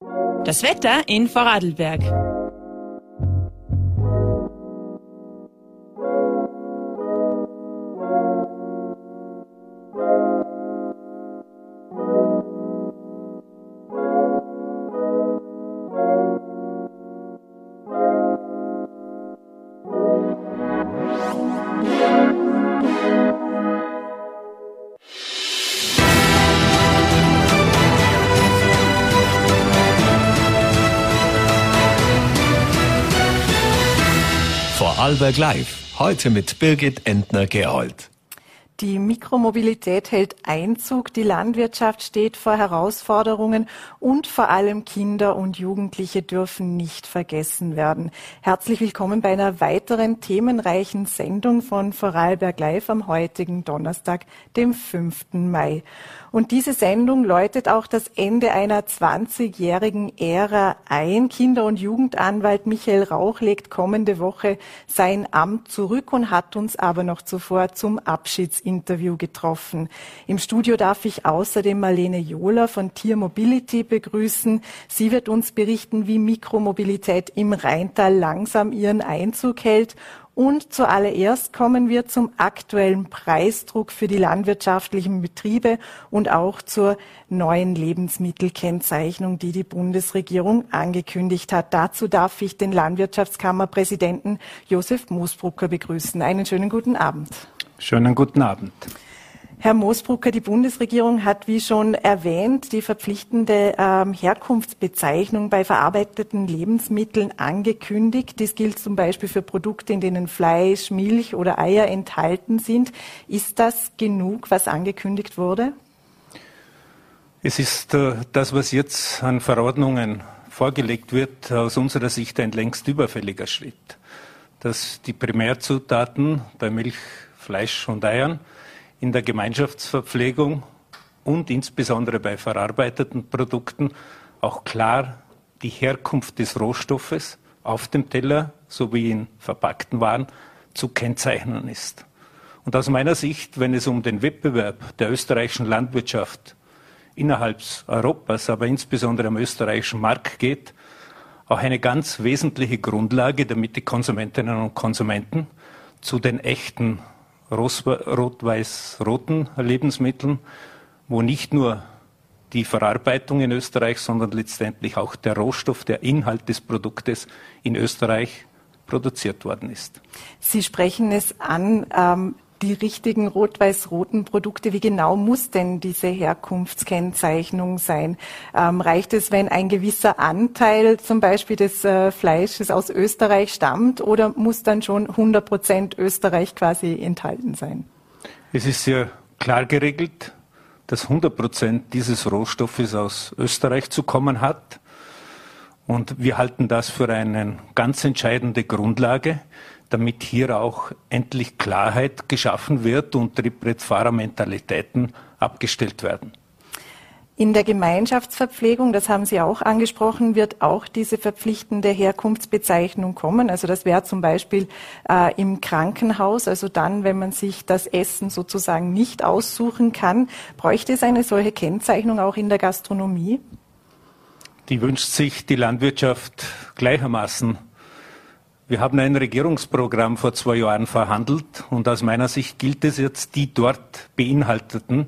Das Wetter in Vorarlberg. Vorarlberg Live. Heute mit Birgit Entner-Gerold. Die Mikromobilität hält Einzug, die Landwirtschaft steht vor Herausforderungen und vor allem Kinder und Jugendliche dürfen nicht vergessen werden. Herzlich willkommen bei einer weiteren themenreichen Sendung von Vorarlberg Live am heutigen Donnerstag, dem 5. Mai. Und diese Sendung läutet auch das Ende einer 20-jährigen Ära ein. Kinder- und Jugendanwalt Michael Rauch legt kommende Woche sein Amt zurück und hat uns aber noch zuvor zum Abschiedsinterview getroffen. Im Studio darf ich außerdem Marlene Johler von Tier Mobility begrüßen. Sie wird uns berichten, wie Mikromobilität im Rheintal langsam ihren Einzug hält und zuallererst kommen wir zum aktuellen Preisdruck für die landwirtschaftlichen Betriebe und auch zur neuen Lebensmittelkennzeichnung, die die Bundesregierung angekündigt hat. Dazu darf ich den Landwirtschaftskammerpräsidenten Josef Moosbrucker begrüßen. Einen schönen guten Abend. Schönen guten Abend. Herr Moosbrucker, die Bundesregierung hat, wie schon erwähnt, die verpflichtende ähm, Herkunftsbezeichnung bei verarbeiteten Lebensmitteln angekündigt. Dies gilt zum Beispiel für Produkte, in denen Fleisch, Milch oder Eier enthalten sind. Ist das genug, was angekündigt wurde? Es ist äh, das, was jetzt an Verordnungen vorgelegt wird, aus unserer Sicht ein längst überfälliger Schritt. Dass die Primärzutaten bei Milch, Fleisch und Eiern in der Gemeinschaftsverpflegung und insbesondere bei verarbeiteten Produkten auch klar die Herkunft des Rohstoffes auf dem Teller sowie in verpackten Waren zu kennzeichnen ist. Und aus meiner Sicht, wenn es um den Wettbewerb der österreichischen Landwirtschaft innerhalb Europas, aber insbesondere am österreichischen Markt geht, auch eine ganz wesentliche Grundlage, damit die Konsumentinnen und Konsumenten zu den echten rot-weiß-roten Lebensmitteln, wo nicht nur die Verarbeitung in Österreich, sondern letztendlich auch der Rohstoff, der Inhalt des Produktes in Österreich produziert worden ist. Sie sprechen es an. Ähm, die richtigen rot-weiß-roten Produkte. Wie genau muss denn diese Herkunftskennzeichnung sein? Ähm, reicht es, wenn ein gewisser Anteil zum Beispiel des äh, Fleisches aus Österreich stammt oder muss dann schon 100 Prozent Österreich quasi enthalten sein? Es ist sehr klar geregelt, dass 100 Prozent dieses Rohstoffes aus Österreich zu kommen hat. Und wir halten das für eine ganz entscheidende Grundlage damit hier auch endlich Klarheit geschaffen wird und Trittbrettfahrermentalitäten abgestellt werden. In der Gemeinschaftsverpflegung, das haben Sie auch angesprochen, wird auch diese verpflichtende Herkunftsbezeichnung kommen. Also das wäre zum Beispiel äh, im Krankenhaus, also dann, wenn man sich das Essen sozusagen nicht aussuchen kann, bräuchte es eine solche Kennzeichnung auch in der Gastronomie? Die wünscht sich die Landwirtschaft gleichermaßen wir haben ein Regierungsprogramm vor zwei Jahren verhandelt und aus meiner Sicht gilt es jetzt, die dort beinhalteten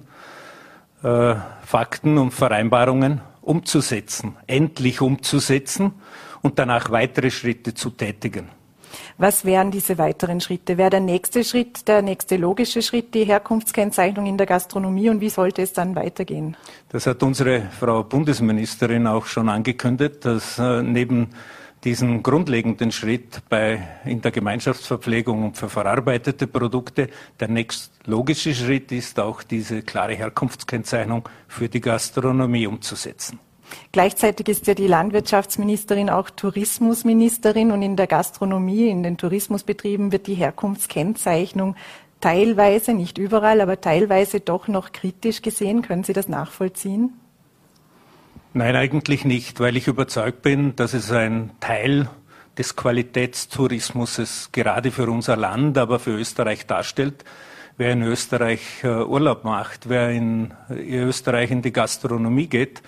äh, Fakten und Vereinbarungen umzusetzen, endlich umzusetzen und danach weitere Schritte zu tätigen. Was wären diese weiteren Schritte? Wäre der nächste Schritt, der nächste logische Schritt die Herkunftskennzeichnung in der Gastronomie und wie sollte es dann weitergehen? Das hat unsere Frau Bundesministerin auch schon angekündigt, dass äh, neben diesen grundlegenden Schritt bei, in der Gemeinschaftsverpflegung und für verarbeitete Produkte. Der nächst logische Schritt ist auch diese klare Herkunftskennzeichnung für die Gastronomie umzusetzen. Gleichzeitig ist ja die Landwirtschaftsministerin auch Tourismusministerin und in der Gastronomie, in den Tourismusbetrieben wird die Herkunftskennzeichnung teilweise, nicht überall, aber teilweise doch noch kritisch gesehen. Können Sie das nachvollziehen? Nein, eigentlich nicht, weil ich überzeugt bin, dass es ein Teil des Qualitätstourismus gerade für unser Land, aber für Österreich darstellt. Wer in Österreich äh, Urlaub macht, wer in Österreich in die Gastronomie geht,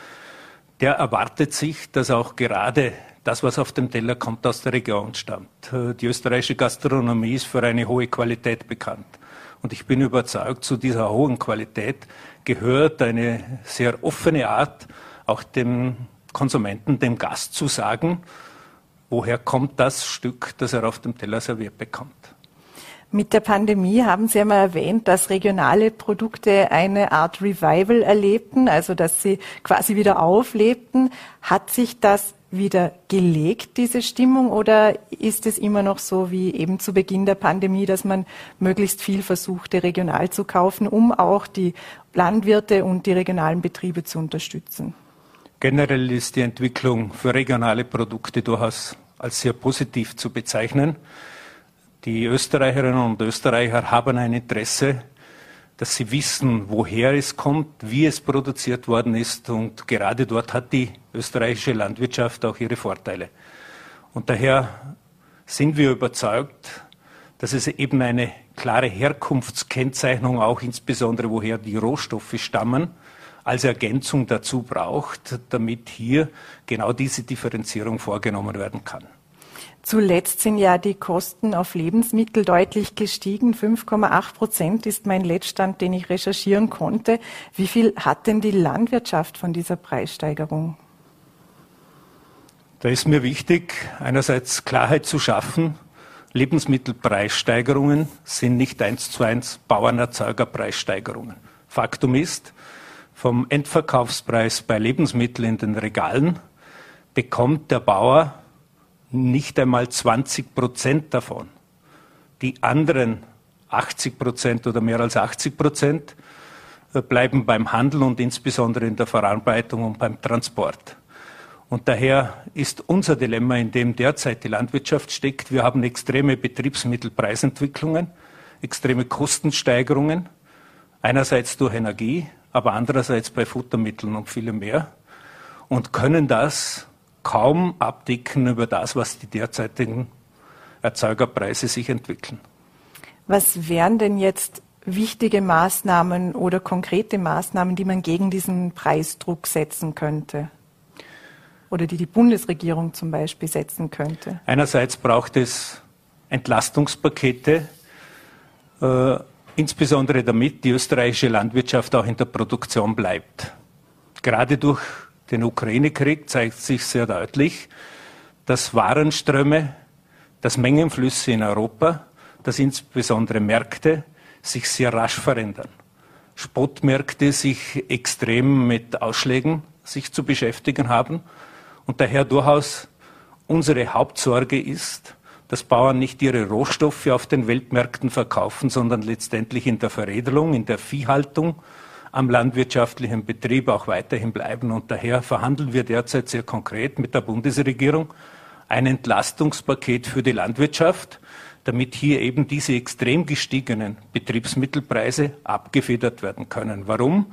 der erwartet sich, dass auch gerade das, was auf dem Teller kommt, aus der Region stammt. Äh, die österreichische Gastronomie ist für eine hohe Qualität bekannt. Und ich bin überzeugt, zu dieser hohen Qualität gehört eine sehr offene Art, auch dem Konsumenten, dem Gast zu sagen, woher kommt das Stück, das er auf dem Teller serviert bekommt. Mit der Pandemie haben Sie einmal erwähnt, dass regionale Produkte eine Art Revival erlebten, also dass sie quasi wieder auflebten. Hat sich das wieder gelegt, diese Stimmung, oder ist es immer noch so wie eben zu Beginn der Pandemie, dass man möglichst viel versuchte, regional zu kaufen, um auch die Landwirte und die regionalen Betriebe zu unterstützen? Generell ist die Entwicklung für regionale Produkte durchaus als sehr positiv zu bezeichnen. Die Österreicherinnen und Österreicher haben ein Interesse, dass sie wissen, woher es kommt, wie es produziert worden ist. Und gerade dort hat die österreichische Landwirtschaft auch ihre Vorteile. Und daher sind wir überzeugt, dass es eben eine klare Herkunftskennzeichnung, auch insbesondere woher die Rohstoffe stammen, als Ergänzung dazu braucht, damit hier genau diese Differenzierung vorgenommen werden kann. Zuletzt sind ja die Kosten auf Lebensmittel deutlich gestiegen. 5,8 Prozent ist mein Letztstand, den ich recherchieren konnte. Wie viel hat denn die Landwirtschaft von dieser Preissteigerung? Da ist mir wichtig, einerseits Klarheit zu schaffen. Lebensmittelpreissteigerungen sind nicht eins zu eins Bauernerzeugerpreissteigerungen. Faktum ist, vom Endverkaufspreis bei Lebensmitteln in den Regalen bekommt der Bauer nicht einmal 20 Prozent davon. Die anderen 80 Prozent oder mehr als 80 Prozent äh, bleiben beim Handel und insbesondere in der Verarbeitung und beim Transport. Und daher ist unser Dilemma, in dem derzeit die Landwirtschaft steckt, wir haben extreme Betriebsmittelpreisentwicklungen, extreme Kostensteigerungen, einerseits durch Energie, aber andererseits bei Futtermitteln und vielem mehr und können das kaum abdecken über das, was die derzeitigen Erzeugerpreise sich entwickeln. Was wären denn jetzt wichtige Maßnahmen oder konkrete Maßnahmen, die man gegen diesen Preisdruck setzen könnte? Oder die die Bundesregierung zum Beispiel setzen könnte? Einerseits braucht es Entlastungspakete, äh, insbesondere damit die österreichische Landwirtschaft auch in der Produktion bleibt. Gerade durch den Ukraine-Krieg zeigt sich sehr deutlich, dass Warenströme, dass Mengenflüsse in Europa, dass insbesondere Märkte sich sehr rasch verändern. Spotmärkte sich extrem mit Ausschlägen sich zu beschäftigen haben und daher durchaus unsere Hauptsorge ist, dass Bauern nicht ihre Rohstoffe auf den Weltmärkten verkaufen, sondern letztendlich in der Veredelung, in der Viehhaltung am landwirtschaftlichen Betrieb auch weiterhin bleiben. Und daher verhandeln wir derzeit sehr konkret mit der Bundesregierung ein Entlastungspaket für die Landwirtschaft, damit hier eben diese extrem gestiegenen Betriebsmittelpreise abgefedert werden können. Warum?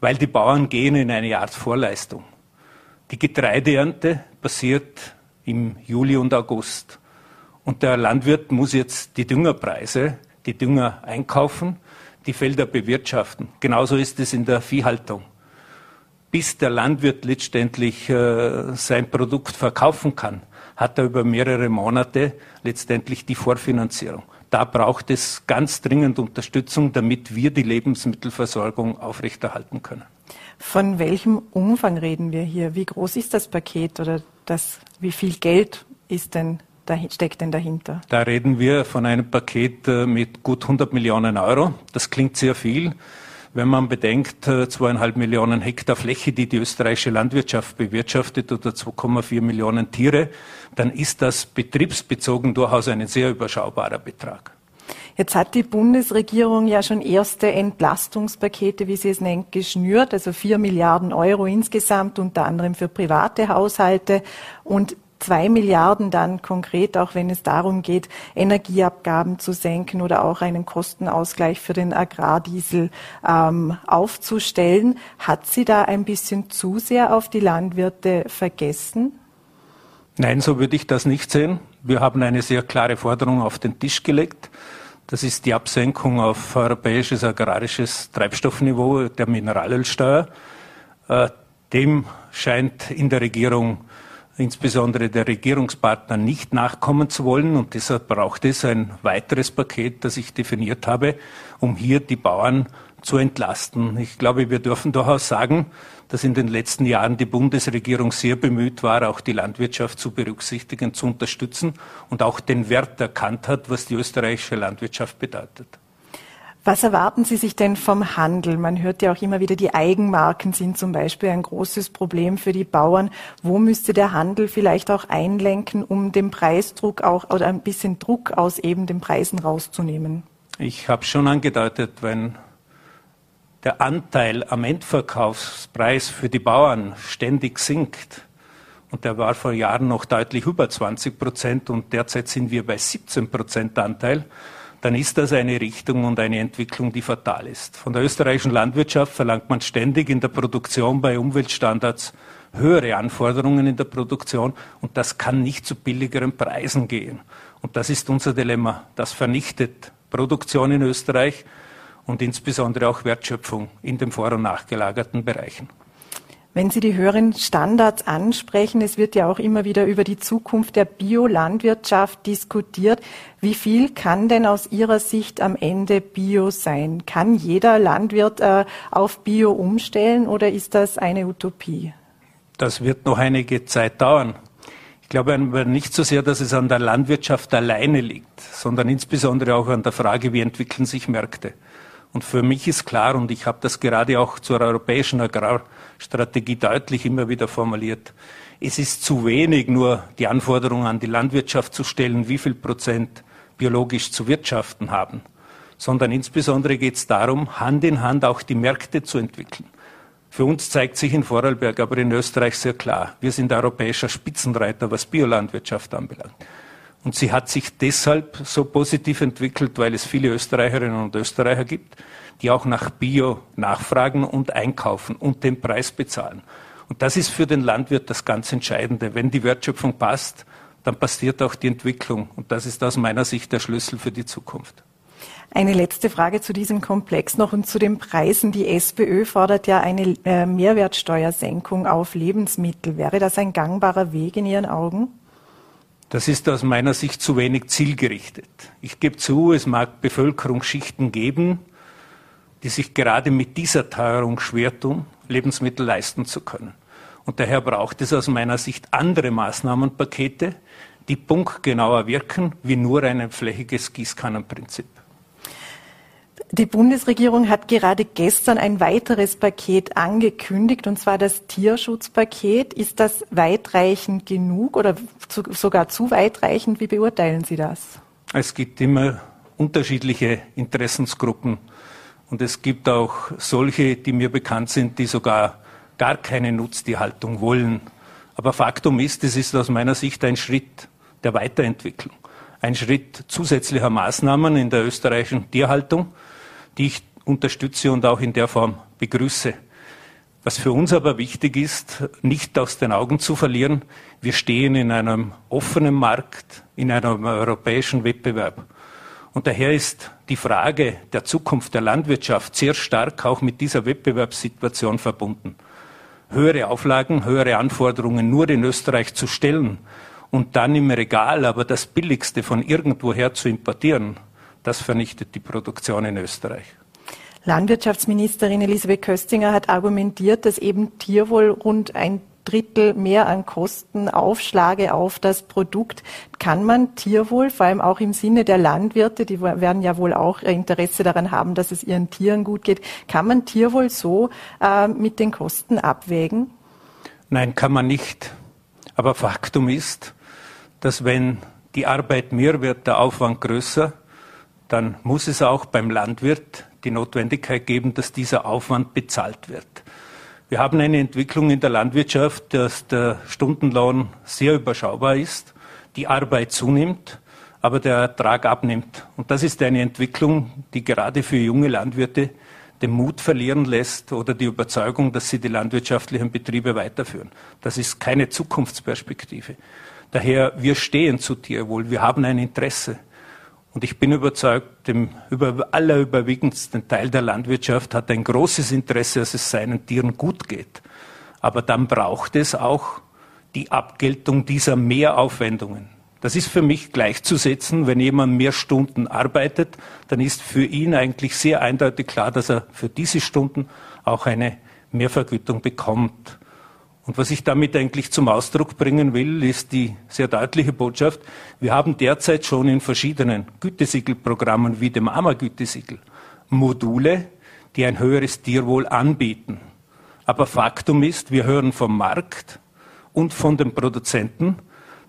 Weil die Bauern gehen in eine Art Vorleistung. Die Getreideernte passiert im Juli und August. Und der Landwirt muss jetzt die Düngerpreise, die Dünger einkaufen, die Felder bewirtschaften. Genauso ist es in der Viehhaltung. Bis der Landwirt letztendlich äh, sein Produkt verkaufen kann, hat er über mehrere Monate letztendlich die Vorfinanzierung. Da braucht es ganz dringend Unterstützung, damit wir die Lebensmittelversorgung aufrechterhalten können. Von welchem Umfang reden wir hier? Wie groß ist das Paket oder das, wie viel Geld ist denn steckt denn dahinter? Da reden wir von einem Paket äh, mit gut 100 Millionen Euro. Das klingt sehr viel. Wenn man bedenkt, äh, zweieinhalb Millionen Hektar Fläche, die die österreichische Landwirtschaft bewirtschaftet oder 2,4 Millionen Tiere, dann ist das betriebsbezogen durchaus ein sehr überschaubarer Betrag. Jetzt hat die Bundesregierung ja schon erste Entlastungspakete, wie sie es nennt, geschnürt, also vier Milliarden Euro insgesamt, unter anderem für private Haushalte. Und zwei Milliarden dann konkret, auch wenn es darum geht, Energieabgaben zu senken oder auch einen Kostenausgleich für den Agrardiesel ähm, aufzustellen. Hat sie da ein bisschen zu sehr auf die Landwirte vergessen? Nein, so würde ich das nicht sehen. Wir haben eine sehr klare Forderung auf den Tisch gelegt. Das ist die Absenkung auf europäisches agrarisches Treibstoffniveau der Mineralölsteuer. Äh, dem scheint in der Regierung insbesondere der Regierungspartner nicht nachkommen zu wollen. Und deshalb braucht es ein weiteres Paket, das ich definiert habe, um hier die Bauern zu entlasten. Ich glaube, wir dürfen durchaus sagen, dass in den letzten Jahren die Bundesregierung sehr bemüht war, auch die Landwirtschaft zu berücksichtigen, zu unterstützen und auch den Wert erkannt hat, was die österreichische Landwirtschaft bedeutet. Was erwarten Sie sich denn vom Handel? Man hört ja auch immer wieder, die Eigenmarken sind zum Beispiel ein großes Problem für die Bauern. Wo müsste der Handel vielleicht auch einlenken, um den Preisdruck auch oder ein bisschen Druck aus eben den Preisen rauszunehmen? Ich habe schon angedeutet, wenn der Anteil am Endverkaufspreis für die Bauern ständig sinkt, und der war vor Jahren noch deutlich über 20 Prozent und derzeit sind wir bei 17 Prozent Anteil, dann ist das eine Richtung und eine Entwicklung, die fatal ist. Von der österreichischen Landwirtschaft verlangt man ständig in der Produktion bei Umweltstandards höhere Anforderungen in der Produktion und das kann nicht zu billigeren Preisen gehen. Und das ist unser Dilemma. Das vernichtet Produktion in Österreich und insbesondere auch Wertschöpfung in den vor- und nachgelagerten Bereichen. Wenn Sie die höheren Standards ansprechen, es wird ja auch immer wieder über die Zukunft der Biolandwirtschaft diskutiert. Wie viel kann denn aus Ihrer Sicht am Ende Bio sein? Kann jeder Landwirt äh, auf Bio umstellen oder ist das eine Utopie? Das wird noch einige Zeit dauern. Ich glaube nicht so sehr, dass es an der Landwirtschaft alleine liegt, sondern insbesondere auch an der Frage, wie entwickeln sich Märkte. Und für mich ist klar, und ich habe das gerade auch zur europäischen Agrarstrategie deutlich immer wieder formuliert, es ist zu wenig, nur die Anforderungen an die Landwirtschaft zu stellen, wie viel Prozent biologisch zu wirtschaften haben, sondern insbesondere geht es darum, Hand in Hand auch die Märkte zu entwickeln. Für uns zeigt sich in Vorarlberg, aber in Österreich sehr klar, wir sind europäischer Spitzenreiter, was Biolandwirtschaft anbelangt. Und sie hat sich deshalb so positiv entwickelt, weil es viele Österreicherinnen und Österreicher gibt, die auch nach Bio nachfragen und einkaufen und den Preis bezahlen. Und das ist für den Landwirt das ganz Entscheidende. Wenn die Wertschöpfung passt, dann passiert auch die Entwicklung. Und das ist aus meiner Sicht der Schlüssel für die Zukunft. Eine letzte Frage zu diesem Komplex noch und zu den Preisen. Die SPÖ fordert ja eine äh, Mehrwertsteuersenkung auf Lebensmittel. Wäre das ein gangbarer Weg in Ihren Augen? Das ist aus meiner Sicht zu wenig zielgerichtet. Ich gebe zu, es mag Bevölkerungsschichten geben, die sich gerade mit dieser Teuerung schwer tun, Lebensmittel leisten zu können. Und daher braucht es aus meiner Sicht andere Maßnahmenpakete, die punktgenauer wirken, wie nur ein flächiges Gießkannenprinzip. Die Bundesregierung hat gerade gestern ein weiteres Paket angekündigt, und zwar das Tierschutzpaket. Ist das weitreichend genug oder zu, sogar zu weitreichend? Wie beurteilen Sie das? Es gibt immer unterschiedliche Interessensgruppen. Und es gibt auch solche, die mir bekannt sind, die sogar gar keine Nutztierhaltung wollen. Aber Faktum ist, es ist aus meiner Sicht ein Schritt der Weiterentwicklung. Ein Schritt zusätzlicher Maßnahmen in der österreichischen Tierhaltung die ich unterstütze und auch in der Form begrüße. Was für uns aber wichtig ist, nicht aus den Augen zu verlieren, wir stehen in einem offenen Markt, in einem europäischen Wettbewerb. Und daher ist die Frage der Zukunft der Landwirtschaft sehr stark auch mit dieser Wettbewerbssituation verbunden. Höhere Auflagen, höhere Anforderungen nur in Österreich zu stellen und dann im Regal aber das Billigste von irgendwoher zu importieren, das vernichtet die Produktion in Österreich. Landwirtschaftsministerin Elisabeth Köstinger hat argumentiert, dass eben Tierwohl rund ein Drittel mehr an Kosten aufschlage auf das Produkt. Kann man Tierwohl, vor allem auch im Sinne der Landwirte, die werden ja wohl auch Interesse daran haben, dass es ihren Tieren gut geht, kann man Tierwohl so äh, mit den Kosten abwägen? Nein, kann man nicht. Aber Faktum ist, dass wenn die Arbeit mehr wird, der Aufwand größer, dann muss es auch beim Landwirt die Notwendigkeit geben, dass dieser Aufwand bezahlt wird. Wir haben eine Entwicklung in der Landwirtschaft, dass der Stundenlohn sehr überschaubar ist, die Arbeit zunimmt, aber der Ertrag abnimmt. Und das ist eine Entwicklung, die gerade für junge Landwirte den Mut verlieren lässt oder die Überzeugung, dass sie die landwirtschaftlichen Betriebe weiterführen. Das ist keine Zukunftsperspektive. Daher, wir stehen zu Tierwohl, wir haben ein Interesse. Und ich bin überzeugt, dem über, allerüberwiegendsten Teil der Landwirtschaft hat ein großes Interesse, dass es seinen Tieren gut geht. Aber dann braucht es auch die Abgeltung dieser Mehraufwendungen. Das ist für mich gleichzusetzen, wenn jemand mehr Stunden arbeitet, dann ist für ihn eigentlich sehr eindeutig klar, dass er für diese Stunden auch eine Mehrvergütung bekommt. Und was ich damit eigentlich zum Ausdruck bringen will, ist die sehr deutliche Botschaft. Wir haben derzeit schon in verschiedenen Gütesiegelprogrammen wie dem AMA-Gütesiegel Module, die ein höheres Tierwohl anbieten. Aber Faktum ist, wir hören vom Markt und von den Produzenten,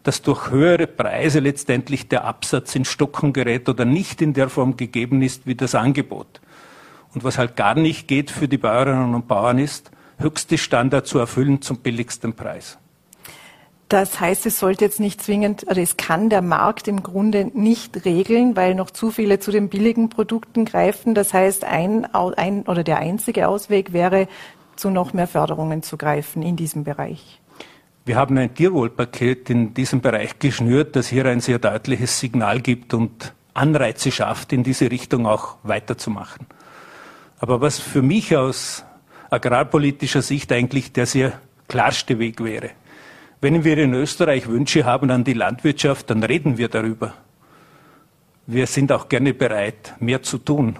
dass durch höhere Preise letztendlich der Absatz in Stocken gerät oder nicht in der Form gegeben ist wie das Angebot. Und was halt gar nicht geht für die Bäuerinnen und Bauern ist, höchste Standard zu erfüllen zum billigsten Preis. Das heißt, es sollte jetzt nicht zwingend, oder es kann der Markt im Grunde nicht regeln, weil noch zu viele zu den billigen Produkten greifen. Das heißt, ein, ein oder der einzige Ausweg wäre, zu noch mehr Förderungen zu greifen in diesem Bereich. Wir haben ein Tierwohlpaket in diesem Bereich geschnürt, das hier ein sehr deutliches Signal gibt und Anreize schafft, in diese Richtung auch weiterzumachen. Aber was für mich aus agrarpolitischer Sicht eigentlich der sehr klarste Weg wäre, wenn wir in Österreich Wünsche haben an die Landwirtschaft, dann reden wir darüber. Wir sind auch gerne bereit, mehr zu tun.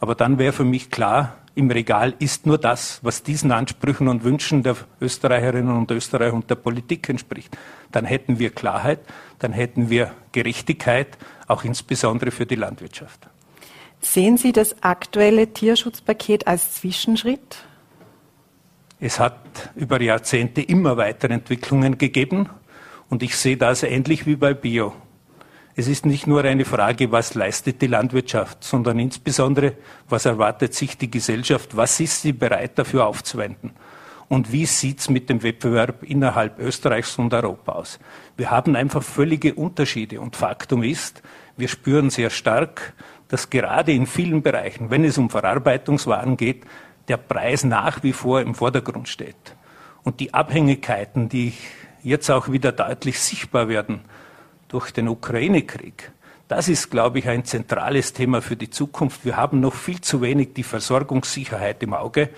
Aber dann wäre für mich klar, im Regal ist nur das, was diesen Ansprüchen und Wünschen der Österreicherinnen und Österreicher und der Politik entspricht. Dann hätten wir Klarheit, dann hätten wir Gerechtigkeit, auch insbesondere für die Landwirtschaft. Sehen Sie das aktuelle Tierschutzpaket als Zwischenschritt? Es hat über Jahrzehnte immer weitere Entwicklungen gegeben und ich sehe das ähnlich wie bei Bio. Es ist nicht nur eine Frage, was leistet die Landwirtschaft, sondern insbesondere, was erwartet sich die Gesellschaft, was ist sie bereit dafür aufzuwenden und wie sieht es mit dem Wettbewerb innerhalb Österreichs und Europa aus. Wir haben einfach völlige Unterschiede und Faktum ist, wir spüren sehr stark, dass gerade in vielen Bereichen, wenn es um Verarbeitungswaren geht, der Preis nach wie vor im Vordergrund steht. Und die Abhängigkeiten, die jetzt auch wieder deutlich sichtbar werden durch den Ukraine-Krieg, das ist, glaube ich, ein zentrales Thema für die Zukunft. Wir haben noch viel zu wenig die Versorgungssicherheit im Auge,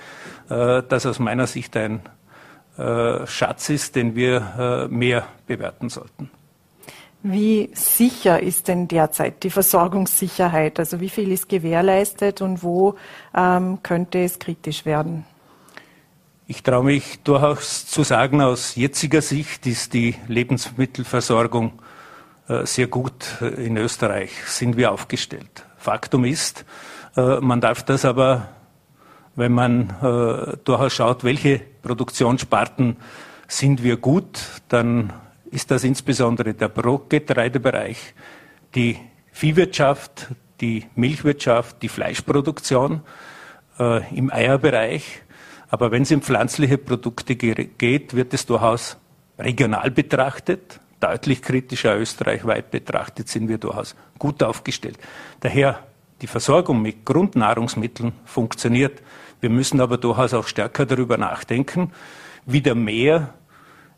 äh, das aus meiner Sicht ein äh, Schatz ist, den wir äh, mehr bewerten sollten. Wie sicher ist denn derzeit die Versorgungssicherheit? Also wie viel ist gewährleistet und wo ähm, könnte es kritisch werden? Ich traue mich durchaus zu sagen, aus jetziger Sicht ist die Lebensmittelversorgung äh, sehr gut äh, in Österreich, sind wir aufgestellt. Faktum ist, äh, man darf das aber, wenn man äh, durchaus schaut, welche Produktionssparten sind wir gut, dann ist das insbesondere der Brotgetreidebereich, die Viehwirtschaft, die Milchwirtschaft, die Fleischproduktion äh, im Eierbereich. Aber wenn es um pflanzliche Produkte geht, wird es durchaus regional betrachtet, deutlich kritischer österreichweit betrachtet, sind wir durchaus gut aufgestellt. Daher die Versorgung mit Grundnahrungsmitteln funktioniert. Wir müssen aber durchaus auch stärker darüber nachdenken, wieder mehr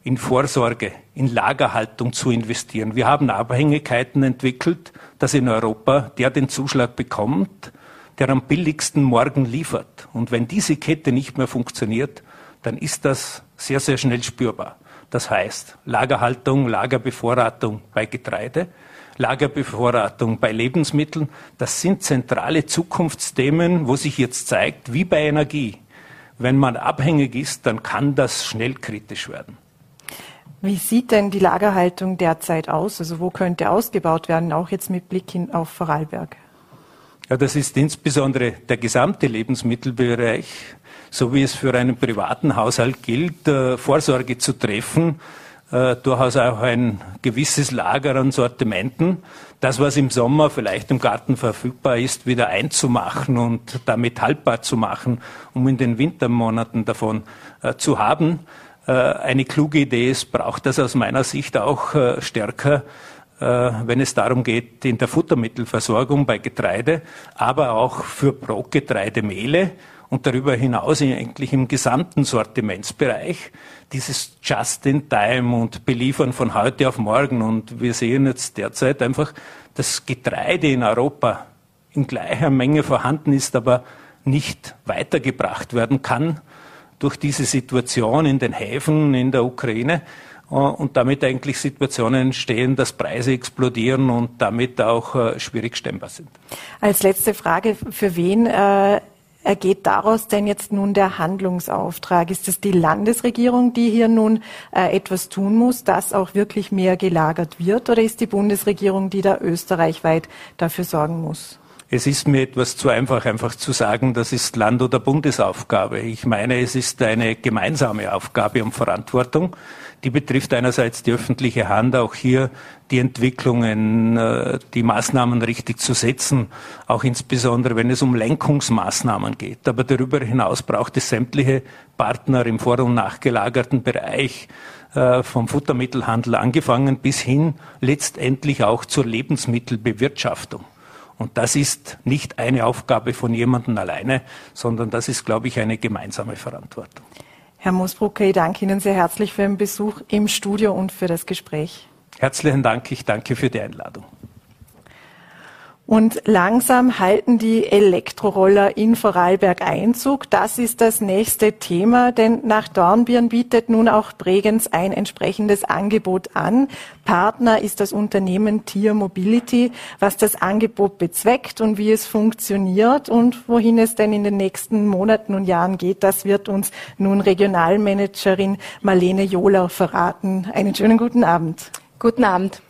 in Vorsorge, in Lagerhaltung zu investieren. Wir haben Abhängigkeiten entwickelt, dass in Europa der den Zuschlag bekommt, der am billigsten morgen liefert. Und wenn diese Kette nicht mehr funktioniert, dann ist das sehr, sehr schnell spürbar. Das heißt Lagerhaltung, Lagerbevorratung bei Getreide, Lagerbevorratung bei Lebensmitteln, das sind zentrale Zukunftsthemen, wo sich jetzt zeigt, wie bei Energie. Wenn man abhängig ist, dann kann das schnell kritisch werden. Wie sieht denn die Lagerhaltung derzeit aus? Also wo könnte ausgebaut werden, auch jetzt mit Blick hin auf Vorarlberg? Ja, das ist insbesondere der gesamte Lebensmittelbereich, so wie es für einen privaten Haushalt gilt, äh, Vorsorge zu treffen, äh, durchaus auch ein gewisses Lager an Sortimenten, das, was im Sommer vielleicht im Garten verfügbar ist, wieder einzumachen und damit haltbar zu machen, um in den Wintermonaten davon äh, zu haben. Äh, eine kluge Idee ist, braucht das aus meiner Sicht auch äh, stärker, äh, wenn es darum geht, in der Futtermittelversorgung bei Getreide, aber auch für Brotgetreidemehle und darüber hinaus eigentlich im gesamten Sortimentsbereich dieses Just-in-Time und Beliefern von heute auf morgen. Und wir sehen jetzt derzeit einfach, dass Getreide in Europa in gleicher Menge vorhanden ist, aber nicht weitergebracht werden kann durch diese Situation in den Häfen in der Ukraine äh, und damit eigentlich Situationen entstehen, dass Preise explodieren und damit auch äh, schwierig stemmbar sind. Als letzte Frage, für wen äh, ergeht daraus denn jetzt nun der Handlungsauftrag? Ist es die Landesregierung, die hier nun äh, etwas tun muss, dass auch wirklich mehr gelagert wird, oder ist die Bundesregierung, die da österreichweit dafür sorgen muss? Es ist mir etwas zu einfach, einfach zu sagen, das ist Land- oder Bundesaufgabe. Ich meine, es ist eine gemeinsame Aufgabe und Verantwortung. Die betrifft einerseits die öffentliche Hand, auch hier die Entwicklungen, äh, die Maßnahmen richtig zu setzen, auch insbesondere wenn es um Lenkungsmaßnahmen geht. Aber darüber hinaus braucht es sämtliche Partner im vor- und nachgelagerten Bereich, äh, vom Futtermittelhandel angefangen bis hin letztendlich auch zur Lebensmittelbewirtschaftung. Und das ist nicht eine Aufgabe von jemandem alleine, sondern das ist, glaube ich, eine gemeinsame Verantwortung. Herr Moosbrucker, ich danke Ihnen sehr herzlich für den Besuch im Studio und für das Gespräch. Herzlichen Dank. Ich danke für die Einladung. Und langsam halten die Elektroroller in Vorarlberg Einzug. Das ist das nächste Thema, denn nach Dornbirn bietet nun auch Bregenz ein entsprechendes Angebot an. Partner ist das Unternehmen Tier Mobility, was das Angebot bezweckt und wie es funktioniert und wohin es denn in den nächsten Monaten und Jahren geht, das wird uns nun Regionalmanagerin Marlene Johler verraten. Einen schönen guten Abend. Guten Abend.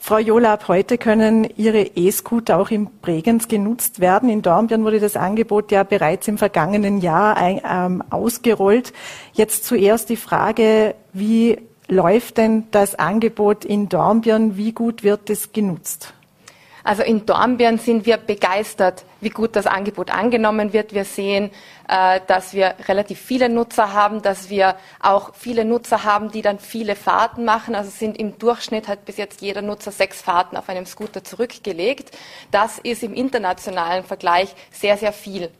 Frau Jola, ab heute können Ihre E-Scooter auch in Bregenz genutzt werden. In Dornbirn wurde das Angebot ja bereits im vergangenen Jahr ähm, ausgerollt. Jetzt zuerst die Frage, wie läuft denn das Angebot in Dornbirn? Wie gut wird es genutzt? Also in Dornbirn sind wir begeistert, wie gut das Angebot angenommen wird. Wir sehen, äh, dass wir relativ viele Nutzer haben, dass wir auch viele Nutzer haben, die dann viele Fahrten machen. Also sind im Durchschnitt hat bis jetzt jeder Nutzer sechs Fahrten auf einem Scooter zurückgelegt. Das ist im internationalen Vergleich sehr, sehr viel.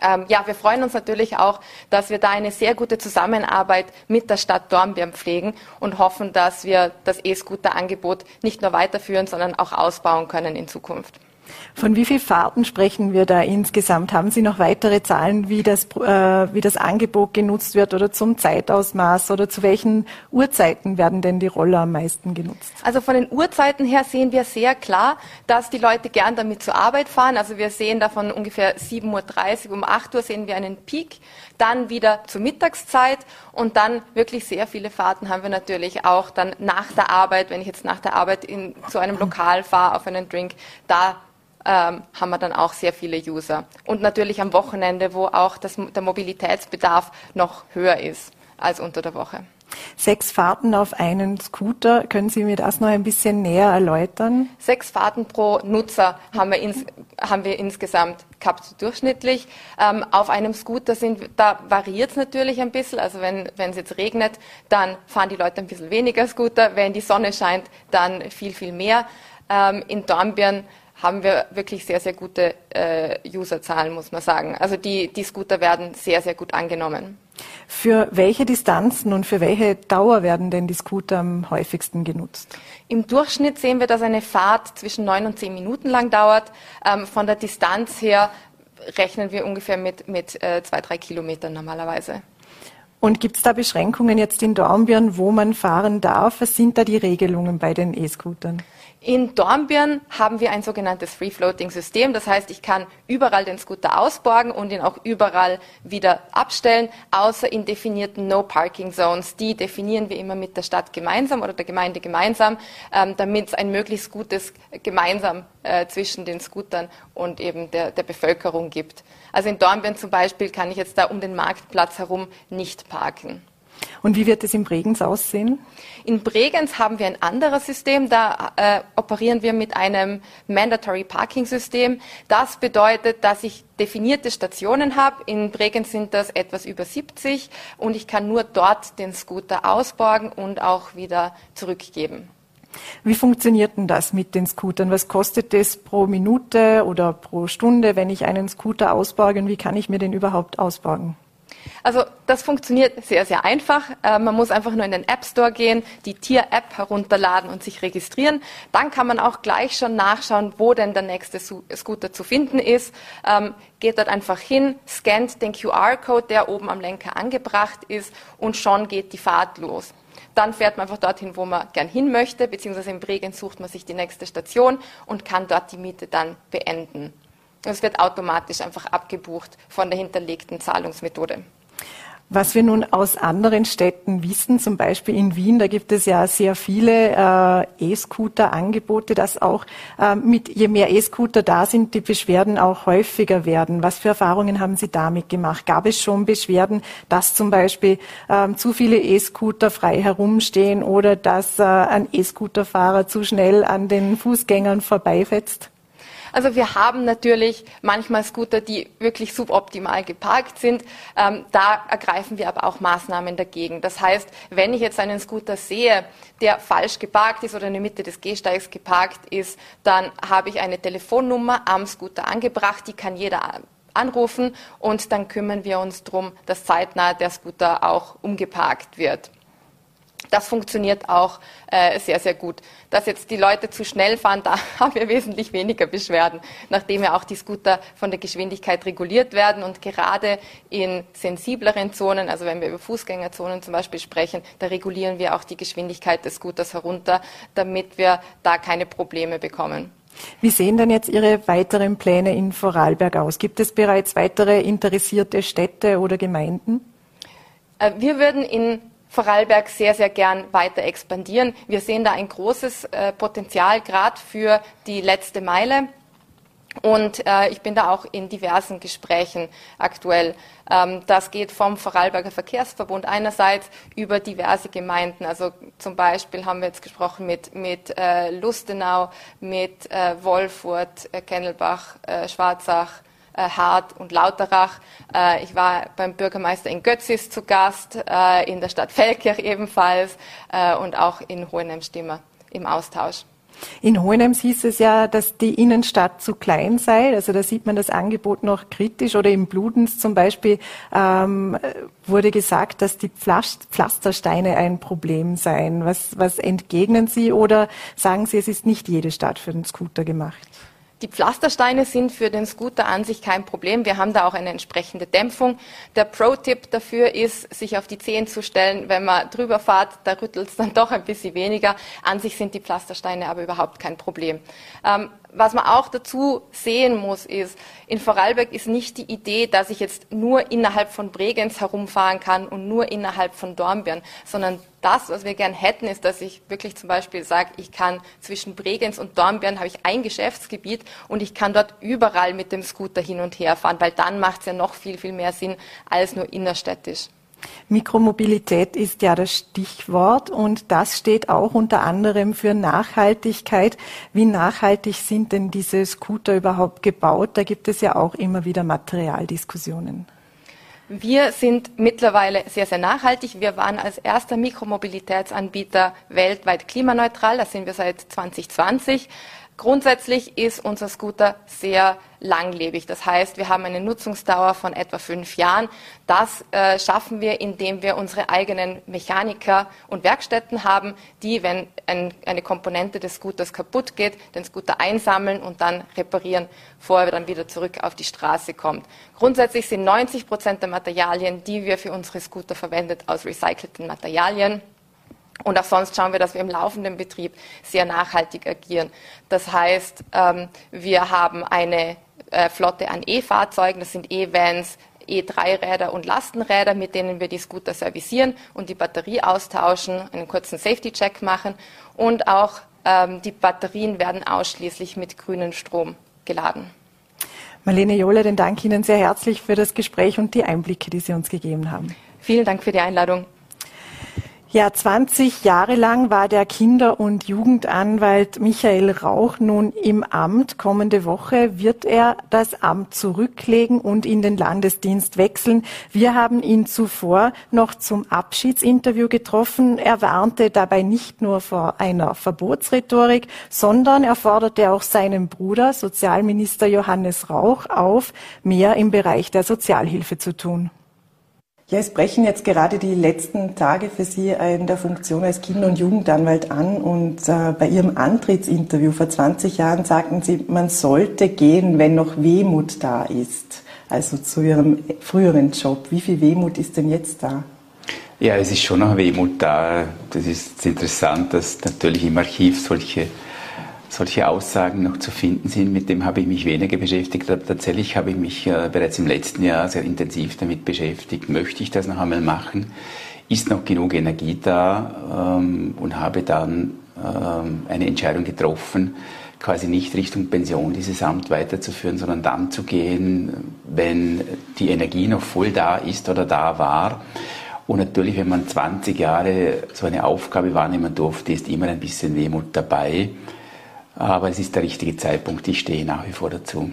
Ähm, ja, wir freuen uns natürlich auch, dass wir da eine sehr gute Zusammenarbeit mit der Stadt Dornbirn pflegen und hoffen, dass wir das E-Scooter-Angebot nicht nur weiterführen, sondern auch ausbauen können in Zukunft. Von wie vielen Fahrten sprechen wir da insgesamt? Haben Sie noch weitere Zahlen, wie das, äh, wie das Angebot genutzt wird oder zum Zeitausmaß oder zu welchen Uhrzeiten werden denn die Roller am meisten genutzt? Also von den Uhrzeiten her sehen wir sehr klar, dass die Leute gern damit zur Arbeit fahren. Also wir sehen davon ungefähr 7.30 Uhr, um 8 Uhr sehen wir einen Peak, dann wieder zur Mittagszeit und dann wirklich sehr viele Fahrten haben wir natürlich auch dann nach der Arbeit, wenn ich jetzt nach der Arbeit in, zu einem Lokal fahre auf einen Drink, da ähm, haben wir dann auch sehr viele User. Und natürlich am Wochenende, wo auch das, der Mobilitätsbedarf noch höher ist als unter der Woche. Sechs Fahrten auf einen Scooter. Können Sie mir das noch ein bisschen näher erläutern? Sechs Fahrten pro Nutzer haben wir, ins, haben wir insgesamt gehabt, durchschnittlich. Ähm, auf einem Scooter sind, da variiert es natürlich ein bisschen. Also wenn es jetzt regnet, dann fahren die Leute ein bisschen weniger Scooter. Wenn die Sonne scheint, dann viel, viel mehr. Ähm, in Dornbirn haben wir wirklich sehr, sehr gute äh, Userzahlen, muss man sagen. Also die, die Scooter werden sehr, sehr gut angenommen. Für welche Distanzen und für welche Dauer werden denn die Scooter am häufigsten genutzt? Im Durchschnitt sehen wir, dass eine Fahrt zwischen neun und zehn Minuten lang dauert. Ähm, von der Distanz her rechnen wir ungefähr mit, mit äh, zwei, drei Kilometern normalerweise. Und gibt es da Beschränkungen jetzt in Dornbirn, wo man fahren darf? Was sind da die Regelungen bei den E-Scootern? In Dornbirn haben wir ein sogenanntes Free-Floating-System. Das heißt, ich kann überall den Scooter ausborgen und ihn auch überall wieder abstellen, außer in definierten No-Parking-Zones. Die definieren wir immer mit der Stadt gemeinsam oder der Gemeinde gemeinsam, ähm, damit es ein möglichst gutes Gemeinsam äh, zwischen den Scootern und eben der, der Bevölkerung gibt. Also in Dornbirn zum Beispiel kann ich jetzt da um den Marktplatz herum nicht parken. Und wie wird es in Bregenz aussehen? In Bregenz haben wir ein anderes System. Da äh, operieren wir mit einem Mandatory Parking System. Das bedeutet, dass ich definierte Stationen habe. In Bregenz sind das etwas über 70 und ich kann nur dort den Scooter ausborgen und auch wieder zurückgeben. Wie funktioniert denn das mit den Scootern? Was kostet das pro Minute oder pro Stunde, wenn ich einen Scooter ausborge und wie kann ich mir den überhaupt ausborgen? Also das funktioniert sehr, sehr einfach. Äh, man muss einfach nur in den App Store gehen, die Tier-App herunterladen und sich registrieren. Dann kann man auch gleich schon nachschauen, wo denn der nächste Scooter zu finden ist. Ähm, geht dort einfach hin, scannt den QR-Code, der oben am Lenker angebracht ist und schon geht die Fahrt los. Dann fährt man einfach dorthin, wo man gern hin möchte, beziehungsweise im Bregenz sucht man sich die nächste Station und kann dort die Miete dann beenden. Es wird automatisch einfach abgebucht von der hinterlegten Zahlungsmethode. Was wir nun aus anderen Städten wissen, zum Beispiel in Wien, da gibt es ja sehr viele äh, E-Scooter-Angebote, dass auch äh, mit je mehr E-Scooter da sind, die Beschwerden auch häufiger werden. Was für Erfahrungen haben Sie damit gemacht? Gab es schon Beschwerden, dass zum Beispiel äh, zu viele E-Scooter frei herumstehen oder dass äh, ein E-Scooter-Fahrer zu schnell an den Fußgängern vorbeifetzt? Also wir haben natürlich manchmal Scooter, die wirklich suboptimal geparkt sind. Ähm, da ergreifen wir aber auch Maßnahmen dagegen. Das heißt, wenn ich jetzt einen Scooter sehe, der falsch geparkt ist oder in der Mitte des Gehsteigs geparkt ist, dann habe ich eine Telefonnummer am Scooter angebracht, die kann jeder anrufen und dann kümmern wir uns darum, dass zeitnah der Scooter auch umgeparkt wird. Das funktioniert auch äh, sehr, sehr gut. Dass jetzt die Leute zu schnell fahren, da haben wir wesentlich weniger Beschwerden, nachdem ja auch die Scooter von der Geschwindigkeit reguliert werden. Und gerade in sensibleren Zonen, also wenn wir über Fußgängerzonen zum Beispiel sprechen, da regulieren wir auch die Geschwindigkeit des Scooters herunter, damit wir da keine Probleme bekommen. Wie sehen denn jetzt Ihre weiteren Pläne in Vorarlberg aus? Gibt es bereits weitere interessierte Städte oder Gemeinden? Äh, wir würden in Vorarlberg sehr, sehr gern weiter expandieren. Wir sehen da ein großes äh, Potenzial gerade für die letzte Meile. Und äh, ich bin da auch in diversen Gesprächen aktuell. Ähm, das geht vom Vorarlberger Verkehrsverbund einerseits über diverse Gemeinden. Also zum Beispiel haben wir jetzt gesprochen mit, mit äh, Lustenau, mit äh, Wolfurt, äh, Kennelbach, äh, Schwarzach, Hart und Lauterach. Äh, ich war beim Bürgermeister in Götzis zu Gast, äh, in der Stadt Feldkirch ebenfalls und auch in Hohenem-Stimmer im Austausch. In Hohenems hieß es ja, dass die Innenstadt zu klein sei. Also da sieht man das Angebot noch kritisch. Oder im Bludens zum Beispiel ähm, wurde gesagt, dass die Pflastersteine ein Problem seien. Was, was entgegnen Sie oder sagen Sie, es ist nicht jede Stadt für den Scooter gemacht? Die Pflastersteine sind für den Scooter an sich kein Problem. Wir haben da auch eine entsprechende Dämpfung. Der Pro-Tipp dafür ist, sich auf die Zehen zu stellen. Wenn man drüber fährt, da rüttelt es dann doch ein bisschen weniger. An sich sind die Pflastersteine aber überhaupt kein Problem. Ähm, was man auch dazu sehen muss, ist, in Vorarlberg ist nicht die Idee, dass ich jetzt nur innerhalb von Bregenz herumfahren kann und nur innerhalb von Dornbirn, sondern das, was wir gern hätten, ist, dass ich wirklich zum Beispiel sage, ich kann zwischen Bregenz und Dornbirn habe ich ein Geschäftsgebiet und ich kann dort überall mit dem Scooter hin und her fahren, weil dann macht es ja noch viel, viel mehr Sinn als nur innerstädtisch. Mikromobilität ist ja das Stichwort und das steht auch unter anderem für Nachhaltigkeit. Wie nachhaltig sind denn diese Scooter überhaupt gebaut? Da gibt es ja auch immer wieder Materialdiskussionen. Wir sind mittlerweile sehr, sehr nachhaltig. Wir waren als erster Mikromobilitätsanbieter weltweit klimaneutral. Das sind wir seit 2020. Grundsätzlich ist unser Scooter sehr langlebig. Das heißt, wir haben eine Nutzungsdauer von etwa fünf Jahren. Das äh, schaffen wir, indem wir unsere eigenen Mechaniker und Werkstätten haben, die, wenn ein, eine Komponente des Scooters kaputt geht, den Scooter einsammeln und dann reparieren, bevor er dann wieder zurück auf die Straße kommt. Grundsätzlich sind 90 Prozent der Materialien, die wir für unsere Scooter verwendet, aus recycelten Materialien. Und auch sonst schauen wir, dass wir im laufenden Betrieb sehr nachhaltig agieren. Das heißt, ähm, wir haben eine äh, Flotte an E-Fahrzeugen, das sind E-Vans, E3-Räder und Lastenräder, mit denen wir die Scooter servicieren und die Batterie austauschen, einen kurzen Safety-Check machen und auch ähm, die Batterien werden ausschließlich mit grünem Strom geladen. Marlene Johle, den Dank Ihnen sehr herzlich für das Gespräch und die Einblicke, die Sie uns gegeben haben. Vielen Dank für die Einladung. Ja, 20 Jahre lang war der Kinder- und Jugendanwalt Michael Rauch nun im Amt. Kommende Woche wird er das Amt zurücklegen und in den Landesdienst wechseln. Wir haben ihn zuvor noch zum Abschiedsinterview getroffen. Er warnte dabei nicht nur vor einer Verbotsrhetorik, sondern er forderte auch seinen Bruder, Sozialminister Johannes Rauch, auf, mehr im Bereich der Sozialhilfe zu tun. Ja, es brechen jetzt gerade die letzten Tage für Sie in der Funktion als Kinder- und Jugendanwalt an. Und äh, bei Ihrem Antrittsinterview vor 20 Jahren sagten Sie, man sollte gehen, wenn noch Wehmut da ist. Also zu Ihrem früheren Job. Wie viel Wehmut ist denn jetzt da? Ja, es ist schon noch Wehmut da. Das ist interessant, dass natürlich im Archiv solche solche Aussagen noch zu finden sind, mit dem habe ich mich weniger beschäftigt. Aber tatsächlich habe ich mich äh, bereits im letzten Jahr sehr intensiv damit beschäftigt. Möchte ich das noch einmal machen? Ist noch genug Energie da? Ähm, und habe dann ähm, eine Entscheidung getroffen, quasi nicht Richtung Pension dieses Amt weiterzuführen, sondern dann zu gehen, wenn die Energie noch voll da ist oder da war. Und natürlich, wenn man 20 Jahre so eine Aufgabe wahrnehmen durfte, ist immer ein bisschen Wehmut dabei. Aber es ist der richtige Zeitpunkt. Ich stehe nach wie vor dazu.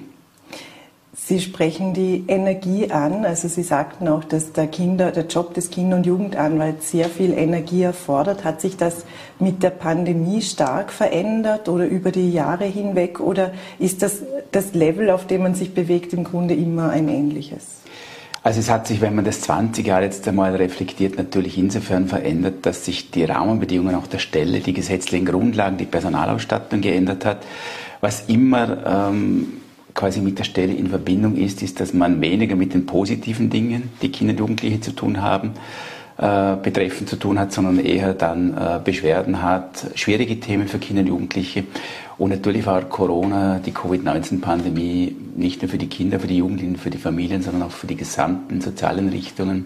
Sie sprechen die Energie an. Also Sie sagten auch, dass der, Kinder, der Job des Kinder- und Jugendanwalts sehr viel Energie erfordert. Hat sich das mit der Pandemie stark verändert oder über die Jahre hinweg? Oder ist das das Level, auf dem man sich bewegt, im Grunde immer ein ähnliches? Also es hat sich, wenn man das 20 Jahre jetzt einmal reflektiert, natürlich insofern verändert, dass sich die Rahmenbedingungen auch der Stelle, die gesetzlichen Grundlagen, die Personalausstattung geändert hat. Was immer ähm, quasi mit der Stelle in Verbindung ist, ist, dass man weniger mit den positiven Dingen, die Kinder und Jugendliche zu tun haben, äh, betreffend zu tun hat, sondern eher dann äh, Beschwerden hat, schwierige Themen für Kinder und Jugendliche. Und natürlich war Corona, die Covid-19-Pandemie, nicht nur für die Kinder, für die Jugendlichen, für die Familien, sondern auch für die gesamten sozialen Richtungen,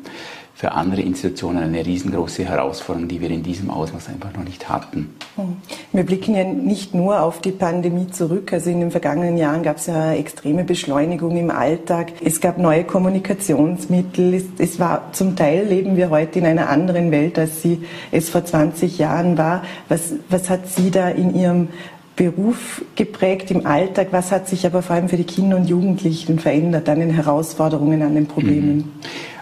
für andere Institutionen eine riesengroße Herausforderung, die wir in diesem Ausmaß einfach noch nicht hatten. Hm. Wir blicken ja nicht nur auf die Pandemie zurück. Also in den vergangenen Jahren gab es ja extreme Beschleunigung im Alltag. Es gab neue Kommunikationsmittel. Es, es war zum Teil leben wir heute in einer anderen Welt, als sie es vor 20 Jahren war. Was, was hat Sie da in Ihrem Beruf geprägt im Alltag. Was hat sich aber vor allem für die Kinder und Jugendlichen verändert an den Herausforderungen, an den Problemen? Mhm.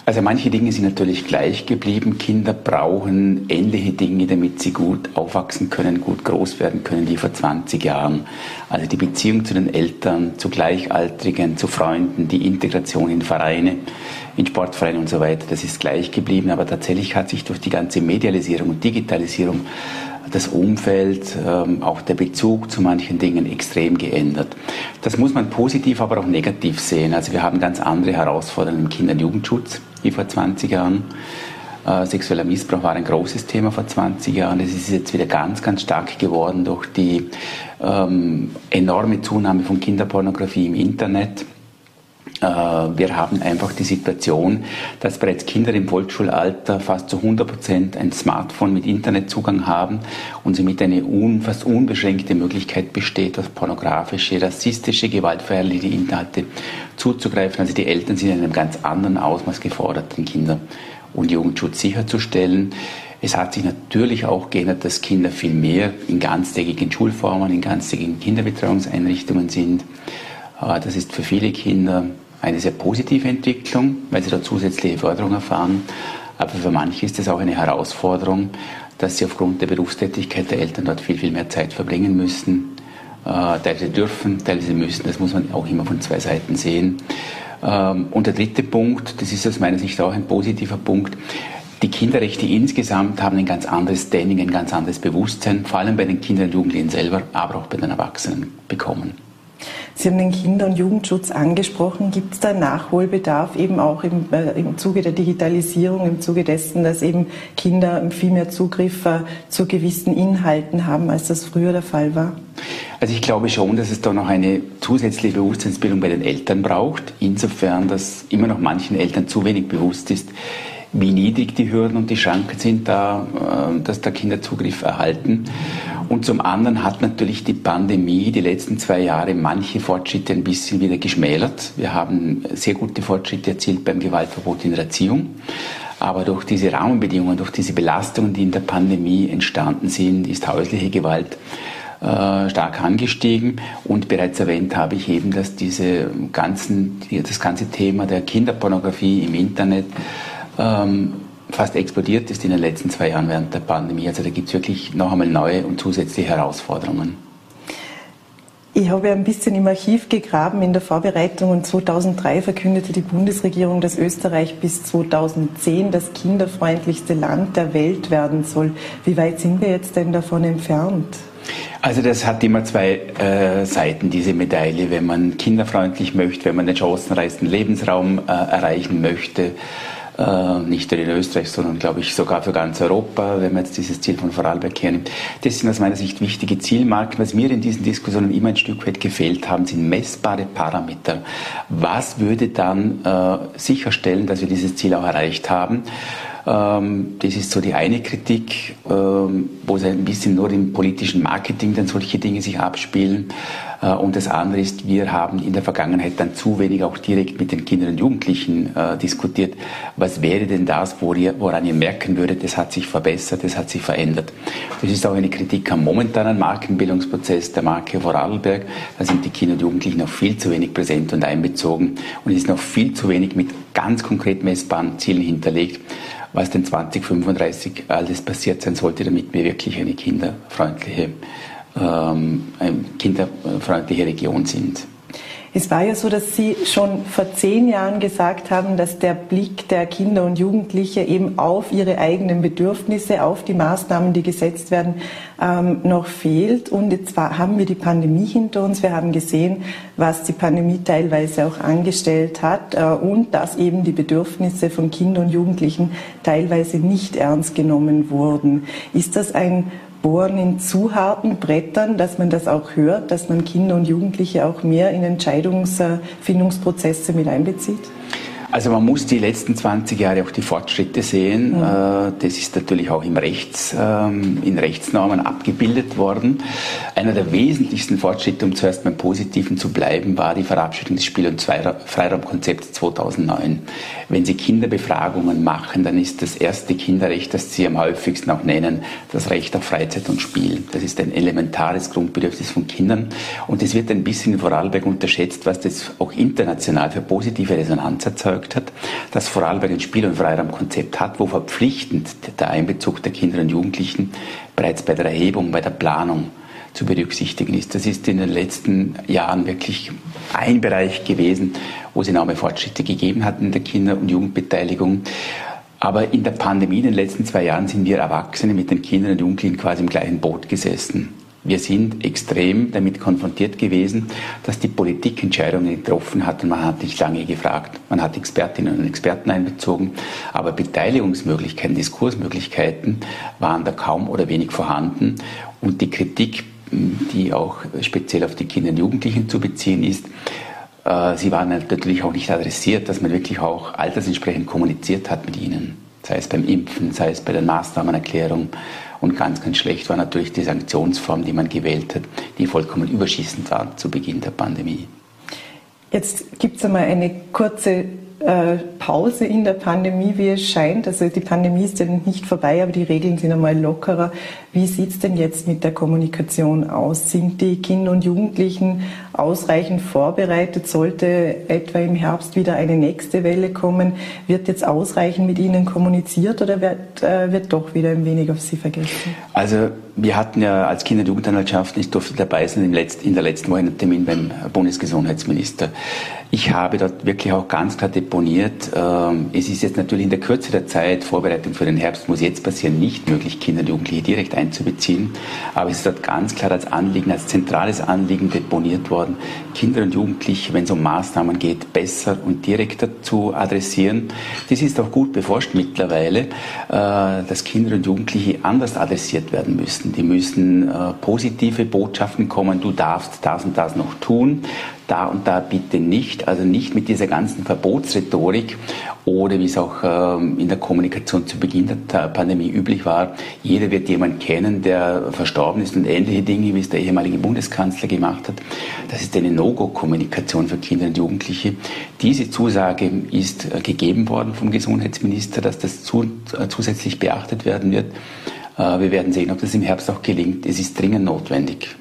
Also manche Dinge sind natürlich gleich geblieben. Kinder brauchen ähnliche Dinge, damit sie gut aufwachsen können, gut groß werden können wie vor 20 Jahren. Also die Beziehung zu den Eltern, zu Gleichaltrigen, zu Freunden, die Integration in Vereine, in Sportvereine und so weiter, das ist gleich geblieben. Aber tatsächlich hat sich durch die ganze Medialisierung und Digitalisierung das Umfeld, ähm, auch der Bezug zu manchen Dingen extrem geändert. Das muss man positiv, aber auch negativ sehen. Also wir haben ganz andere Herausforderungen im Kinder- und Jugendschutz wie vor 20 Jahren. Äh, sexueller Missbrauch war ein großes Thema vor 20 Jahren. Es ist jetzt wieder ganz, ganz stark geworden durch die ähm, enorme Zunahme von Kinderpornografie im Internet. Äh, wir haben einfach die Situation, dass bereits Kinder im Volksschulalter fast zu 100 Prozent ein Smartphone mit Internetzugang haben und somit eine fast unbeschränkte Möglichkeit besteht, auf pornografische, rassistische, gewaltverherrliche Inhalte zuzugreifen. Also die Eltern sind in einem ganz anderen Ausmaß gefordert, den Kinder- und Jugendschutz sicherzustellen. Es hat sich natürlich auch geändert, dass Kinder viel mehr in ganztägigen Schulformen, in ganztägigen Kinderbetreuungseinrichtungen sind. Äh, das ist für viele Kinder eine sehr positive Entwicklung, weil sie da zusätzliche Förderung erfahren. Aber für manche ist es auch eine Herausforderung, dass sie aufgrund der Berufstätigkeit der Eltern dort viel, viel mehr Zeit verbringen müssen. Äh, teilweise dürfen, teilweise müssen. Das muss man auch immer von zwei Seiten sehen. Ähm, und der dritte Punkt, das ist aus meiner Sicht auch ein positiver Punkt, die Kinderrechte insgesamt haben ein ganz anderes Standing, ein ganz anderes Bewusstsein, vor allem bei den Kindern und Jugendlichen selber, aber auch bei den Erwachsenen bekommen. Sie haben den Kinder- und Jugendschutz angesprochen. Gibt es da Nachholbedarf eben auch im, äh, im Zuge der Digitalisierung, im Zuge dessen, dass eben Kinder viel mehr Zugriff äh, zu gewissen Inhalten haben, als das früher der Fall war? Also ich glaube schon, dass es da noch eine zusätzliche Bewusstseinsbildung bei den Eltern braucht, insofern, dass immer noch manchen Eltern zu wenig bewusst ist, wie niedrig die Hürden und die Schranken sind, da, äh, dass da Kinder Zugriff erhalten. Und zum anderen hat natürlich die Pandemie die letzten zwei Jahre manche Fortschritte ein bisschen wieder geschmälert. Wir haben sehr gute Fortschritte erzielt beim Gewaltverbot in der Erziehung. Aber durch diese Rahmenbedingungen, durch diese Belastungen, die in der Pandemie entstanden sind, ist häusliche Gewalt äh, stark angestiegen. Und bereits erwähnt habe ich eben, dass diese ganzen, das ganze Thema der Kinderpornografie im Internet ähm, fast explodiert ist in den letzten zwei Jahren während der Pandemie. Also da gibt es wirklich noch einmal neue und zusätzliche Herausforderungen. Ich habe ein bisschen im Archiv gegraben in der Vorbereitung und 2003 verkündete die Bundesregierung, dass Österreich bis 2010 das kinderfreundlichste Land der Welt werden soll. Wie weit sind wir jetzt denn davon entfernt? Also das hat immer zwei äh, Seiten, diese Medaille. Wenn man kinderfreundlich möchte, wenn man den chancenreichsten Lebensraum äh, erreichen möchte, äh, nicht nur in Österreich, sondern glaube ich sogar für ganz Europa, wenn man jetzt dieses Ziel von Vorarlberg hernimmt. Das sind aus meiner Sicht wichtige Zielmarken. Was mir in diesen Diskussionen immer ein Stück weit gefehlt haben, sind messbare Parameter. Was würde dann äh, sicherstellen, dass wir dieses Ziel auch erreicht haben? Ähm, das ist so die eine Kritik, ähm, wo es ein bisschen nur im politischen Marketing dann solche Dinge sich abspielen. Äh, und das andere ist, wir haben in der Vergangenheit dann zu wenig auch direkt mit den Kindern und Jugendlichen äh, diskutiert. Was wäre denn das, woran ihr merken würdet, das hat sich verbessert, das hat sich verändert. Das ist auch eine Kritik am momentanen Markenbildungsprozess der Marke Vorarlberg. Da sind die Kinder und Jugendlichen noch viel zu wenig präsent und einbezogen und es ist noch viel zu wenig mit ganz konkret messbaren Zielen hinterlegt was denn 2035 alles passiert sein sollte, damit wir wirklich eine kinderfreundliche, ähm, eine kinderfreundliche Region sind. Es war ja so, dass Sie schon vor zehn Jahren gesagt haben, dass der Blick der Kinder und Jugendliche eben auf ihre eigenen Bedürfnisse, auf die Maßnahmen, die gesetzt werden, ähm, noch fehlt. Und jetzt war, haben wir die Pandemie hinter uns. Wir haben gesehen, was die Pandemie teilweise auch angestellt hat äh, und dass eben die Bedürfnisse von Kindern und Jugendlichen teilweise nicht ernst genommen wurden. Ist das ein bohren in zu harten Brettern, dass man das auch hört, dass man Kinder und Jugendliche auch mehr in Entscheidungsfindungsprozesse mit einbezieht? Also man muss die letzten 20 Jahre auch die Fortschritte sehen. Mhm. Äh, das ist natürlich auch im Rechts, ähm, in Rechtsnormen abgebildet worden. Einer der wesentlichsten Fortschritte, um zuerst beim Positiven zu bleiben, war die Verabschiedung des Spiel- und Freiraumkonzepts 2009. Wenn Sie Kinderbefragungen machen, dann ist das erste Kinderrecht, das Sie am häufigsten auch nennen, das Recht auf Freizeit und Spiel. Das ist ein elementares Grundbedürfnis von Kindern. Und es wird ein bisschen in Vorarlberg unterschätzt, was das auch international für positive Resonanz erzeugt erzeugt hat, dass Vorarlberg ein Spiel- und Freiraumkonzept hat, wo verpflichtend der Einbezug der Kinder und Jugendlichen bereits bei der Erhebung, bei der Planung zu berücksichtigen ist. Das ist in den letzten Jahren wirklich ein Bereich gewesen, wo es enorme Fortschritte gegeben hat in der Kinder- und Jugendbeteiligung. Aber in der Pandemie in den letzten zwei Jahren sind wir Erwachsene mit den Kindern und Jugendlichen quasi im gleichen Boot gesessen. Wir sind extrem damit konfrontiert gewesen, dass die Politik Entscheidungen getroffen hat und man hat nicht lange gefragt. Man hat Expertinnen und Experten einbezogen, aber Beteiligungsmöglichkeiten, Diskursmöglichkeiten waren da kaum oder wenig vorhanden und die Kritik, die auch speziell auf die Kinder und Jugendlichen zu beziehen ist, äh, sie waren natürlich auch nicht adressiert, dass man wirklich auch altersentsprechend kommuniziert hat mit ihnen, sei es beim Impfen, sei es bei der Maßnahmenerklärung und ganz, ganz schlecht war natürlich die Sanktionsform, die man gewählt hat, die vollkommen überschießend war zu Beginn der Pandemie. Jetzt gibt es einmal eine kurze Pause in der Pandemie, wie es scheint. Also die Pandemie ist ja nicht vorbei, aber die Regeln sind einmal lockerer. Wie sieht es denn jetzt mit der Kommunikation aus? Sind die Kinder und Jugendlichen ausreichend vorbereitet? Sollte etwa im Herbst wieder eine nächste Welle kommen? Wird jetzt ausreichend mit ihnen kommuniziert oder wird, äh, wird doch wieder ein wenig auf sie vergessen? Also wir hatten ja als Kinder- und Jugendanwaltschaft, ich durfte dabei sein in der letzten Woche einen Termin beim Bundesgesundheitsminister. Ich habe dort wirklich auch ganz klar deponiert, ähm, es ist jetzt natürlich in der Kürze der Zeit, Vorbereitung für den Herbst muss jetzt passieren, nicht möglich, Kinder und Jugendliche direkt einzubeziehen. Aber es ist dort ganz klar als Anliegen, als zentrales Anliegen deponiert worden, Kinder und Jugendliche, wenn es um Maßnahmen geht, besser und direkter zu adressieren. Das ist auch gut beforscht mittlerweile, äh, dass Kinder und Jugendliche anders adressiert werden müssen. Die müssen äh, positive Botschaften kommen, du darfst das und das noch tun da und da bitte nicht. Also nicht mit dieser ganzen Verbotsrhetorik oder wie es auch ähm, in der Kommunikation zu Beginn der Pandemie üblich war. Jeder wird jemanden kennen, der verstorben ist und ähnliche Dinge, wie es der ehemalige Bundeskanzler gemacht hat. Das ist eine No-Go-Kommunikation für Kinder und Jugendliche. Diese Zusage ist äh, gegeben worden vom Gesundheitsminister, dass das äh, zusätzlich beachtet werden wird. Äh, wir werden sehen, ob das im Herbst auch gelingt. Es ist dringend notwendig.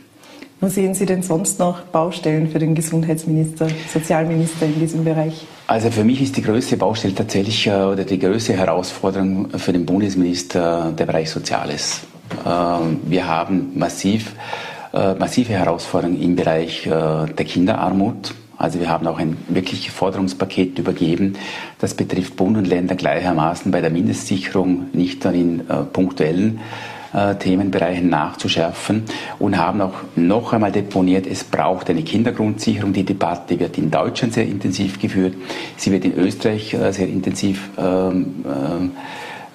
Wo sehen Sie denn sonst noch Baustellen für den Gesundheitsminister, Sozialminister in diesem Bereich? Also für mich ist die größte Baustelle tatsächlich oder die größte Herausforderung für den Bundesminister der Bereich Soziales. Ähm, wir haben massiv massive Herausforderungen im Bereich äh, der Kinderarmut. Also wir haben auch ein wirkliches Forderungspaket übergeben. Das betrifft Bund und Länder gleichermaßen bei der Mindestsicherung, nicht nur in äh, punktuellen äh, Themenbereichen nachzuschärfen und haben auch noch einmal deponiert, es braucht eine Kindergrundsicherung. Die Debatte wird in Deutschland sehr intensiv geführt. Sie wird in Österreich äh, sehr intensiv ähm,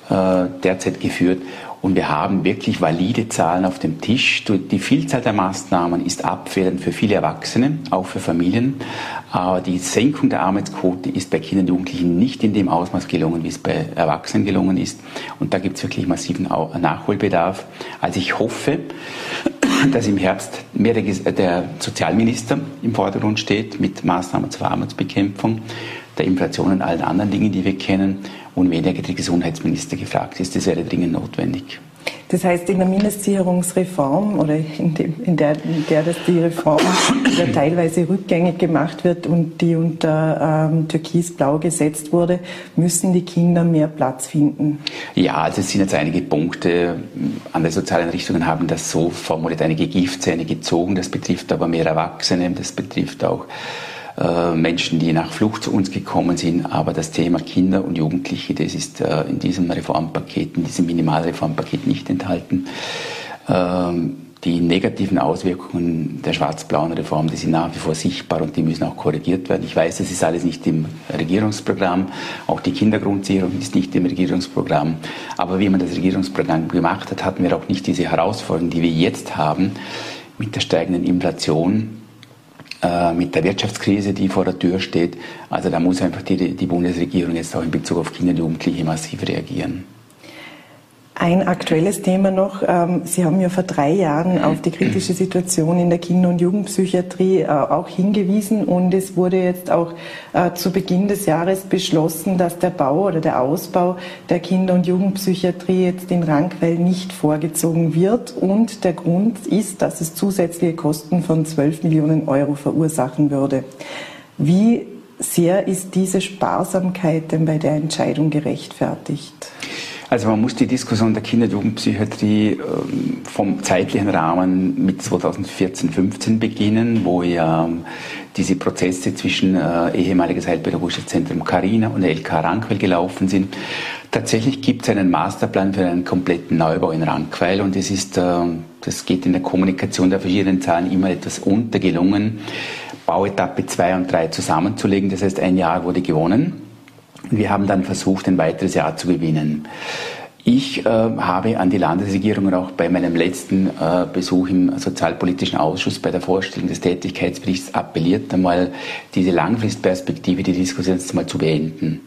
äh, äh derzeit geführt. Und wir haben wirklich valide Zahlen auf dem Tisch. Die Vielzahl der Maßnahmen ist abfällend für viele Erwachsene, auch für Familien. Aber die Senkung der Arbeitsquote ist bei Kindern und Jugendlichen nicht in dem Ausmaß gelungen, wie es bei Erwachsenen gelungen ist. Und da gibt es wirklich massiven Nachholbedarf. Also ich hoffe, dass im Herbst mehr der, der Sozialminister im Vordergrund steht mit Maßnahmen zur Armutsbekämpfung, der Inflation und allen anderen Dingen, die wir kennen und weniger der Gesundheitsminister gefragt ist. Das wäre dringend notwendig. Das heißt, in der Mindestsicherungsreform oder in, dem, in, der, in der, dass die Reform wieder teilweise rückgängig gemacht wird und die unter ähm, Türkis-Blau gesetzt wurde, müssen die Kinder mehr Platz finden. Ja, also es sind jetzt einige Punkte. Andere Sozialeinrichtungen haben das so formuliert, einige Giftzähne gezogen. Das betrifft aber mehr Erwachsene, das betrifft auch äh, Menschen, die nach Flucht zu uns gekommen sind. Aber das Thema Kinder und Jugendliche, das ist äh, in diesem Reformpaket, in diesem Minimalreformpaket nicht enthalten. Ähm, die negativen Auswirkungen der schwarz-blauen Reform, die sind nach wie vor sichtbar und die müssen auch korrigiert werden. Ich weiß, das ist alles nicht im Regierungsprogramm. Auch die Kindergrundsicherung ist nicht im Regierungsprogramm. Aber wie man das Regierungsprogramm gemacht hat, hatten wir auch nicht diese Herausforderungen, die wir jetzt haben mit der steigenden Inflation, äh, mit der Wirtschaftskrise, die vor der Tür steht. Also da muss einfach die, die Bundesregierung jetzt auch in Bezug auf Kinder und Jugendliche massiv reagieren. Ein aktuelles Thema noch. Ähm, Sie haben ja vor drei Jahren auf die kritische Situation in der Kinder- und Jugendpsychiatrie äh, auch hingewiesen und es wurde jetzt auch äh, zu Beginn des Jahres beschlossen, dass der Bau oder der Ausbau der Kinder- und Jugendpsychiatrie jetzt in Rankweil nicht vorgezogen wird und der Grund ist, dass es zusätzliche Kosten von 12 Millionen Euro verursachen würde. Wie sehr ist diese Sparsamkeit denn bei der Entscheidung gerechtfertigt? Also man muss die Diskussion der Kinder- und Jugendpsychiatrie ähm, vom zeitlichen Rahmen mit 2014, 15 beginnen, wo ja ähm, diese Prozesse zwischen äh, ehemaliges Heilpädagogisches Zentrum Carina und LK Rankwell gelaufen sind. Tatsächlich gibt es einen Masterplan für einen kompletten Neubau in Rankwell und es ist, äh, das geht in der Kommunikation der verschiedenen Zahlen immer etwas untergelungen, Bauetappe 2 und 3 zusammenzulegen. Das heißt, ein Jahr wurde gewonnen. Wir haben dann versucht, ein weiteres Jahr zu gewinnen. Ich äh, habe an die Landesregierung und auch bei meinem letzten äh, Besuch im Sozialpolitischen Ausschuss bei der Vorstellung des Tätigkeitsberichts appelliert, einmal diese Langfristperspektive, die Diskussion mal zu beenden.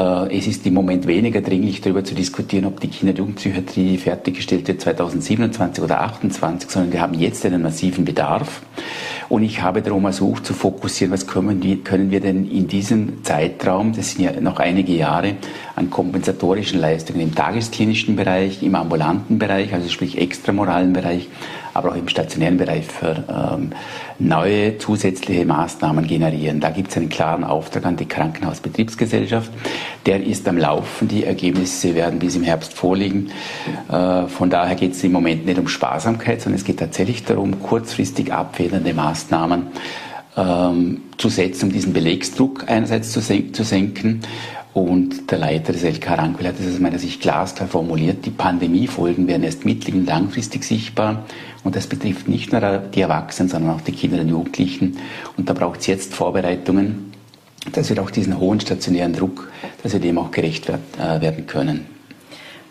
Äh, es ist im Moment weniger dringlich darüber zu diskutieren, ob die Kinder- und Jugendpsychiatrie fertiggestellt wird 2027 oder 2028, sondern wir haben jetzt einen massiven Bedarf. Und ich habe darum ersucht zu fokussieren, was können wir, können wir denn in diesem Zeitraum, das sind ja noch einige Jahre, an kompensatorischen Leistungen im tagesklinischen Bereich, im ambulanten Bereich, also sprich extramoralen Bereich, aber auch im stationären Bereich für ähm, neue zusätzliche Maßnahmen generieren. Da gibt es einen klaren Auftrag an die Krankenhausbetriebsgesellschaft. Der ist am Laufen. Die Ergebnisse werden bis im Herbst vorliegen. Äh, von daher geht es im Moment nicht um Sparsamkeit, sondern es geht tatsächlich darum, kurzfristig abfedernde Maßnahmen ähm, zu setzen, um diesen Belegsdruck einerseits zu, sen zu senken und der Leiter des LK Rankwil hat es aus meiner Sicht glasklar formuliert, die Pandemiefolgen werden erst mittel- und langfristig sichtbar. Und das betrifft nicht nur die Erwachsenen, sondern auch die Kinder und Jugendlichen. Und da braucht es jetzt Vorbereitungen, dass wir auch diesen hohen stationären Druck, dass wir dem auch gerecht äh, werden können.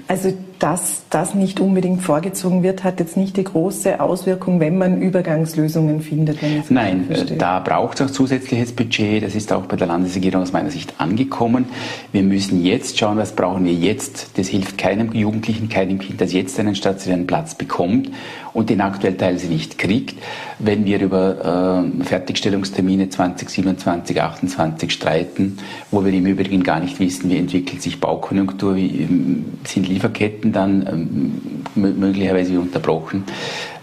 Also dass das nicht unbedingt vorgezogen wird, hat jetzt nicht die große Auswirkung, wenn man Übergangslösungen findet. Nein, äh, da braucht es auch zusätzliches Budget. Das ist auch bei der Landesregierung aus meiner Sicht angekommen. Wir müssen jetzt schauen, was brauchen wir jetzt. Das hilft keinem Jugendlichen, keinem Kind, das jetzt einen stationären Platz bekommt und den aktuell teilweise nicht kriegt. Wenn wir über äh, Fertigstellungstermine 2027, 2028 streiten, wo wir im Übrigen gar nicht wissen, wie entwickelt sich Baukonjunktur, wie ähm, sind Lieferketten dann ähm, möglicherweise unterbrochen,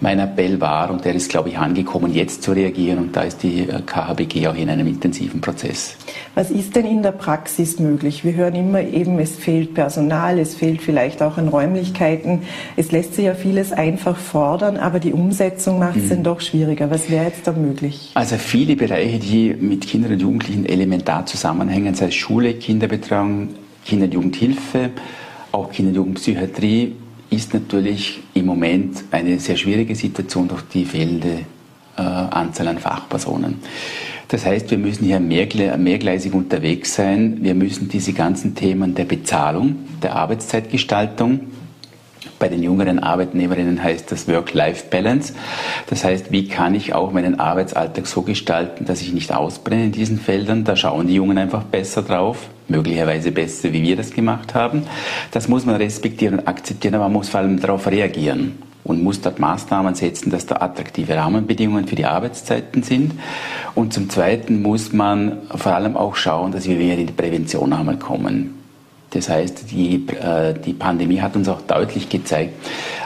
mein Appell war, und der ist, glaube ich, angekommen, jetzt zu reagieren. Und da ist die äh, KHBG auch in einem intensiven Prozess. Was ist denn in der Praxis möglich? Wir hören immer eben, es fehlt Personal, es fehlt vielleicht auch an Räumlichkeiten. Es lässt sich ja vieles einfach fordern, aber die Umsetzung macht es mhm. dann doch schwieriger. Was wäre jetzt da möglich? Also viele Bereiche, die mit Kindern und Jugendlichen elementar zusammenhängen, sei es Schule, Kinderbetreuung, Kinder- und Jugendhilfe, auch Kinder- und Jugendpsychiatrie, ist natürlich im Moment eine sehr schwierige Situation durch die fehlende äh, Anzahl an Fachpersonen. Das heißt, wir müssen hier mehrgleisig unterwegs sein. Wir müssen diese ganzen Themen der Bezahlung, der Arbeitszeitgestaltung, bei den jüngeren Arbeitnehmerinnen heißt das Work-Life-Balance. Das heißt, wie kann ich auch meinen Arbeitsalltag so gestalten, dass ich nicht ausbrenne in diesen Feldern? Da schauen die Jungen einfach besser drauf, möglicherweise besser, wie wir das gemacht haben. Das muss man respektieren und akzeptieren, aber man muss vor allem darauf reagieren und muss dort Maßnahmen setzen, dass da attraktive Rahmenbedingungen für die Arbeitszeiten sind. Und zum Zweiten muss man vor allem auch schauen, dass wir wieder in die Prävention einmal kommen. Das heißt, die, äh, die Pandemie hat uns auch deutlich gezeigt,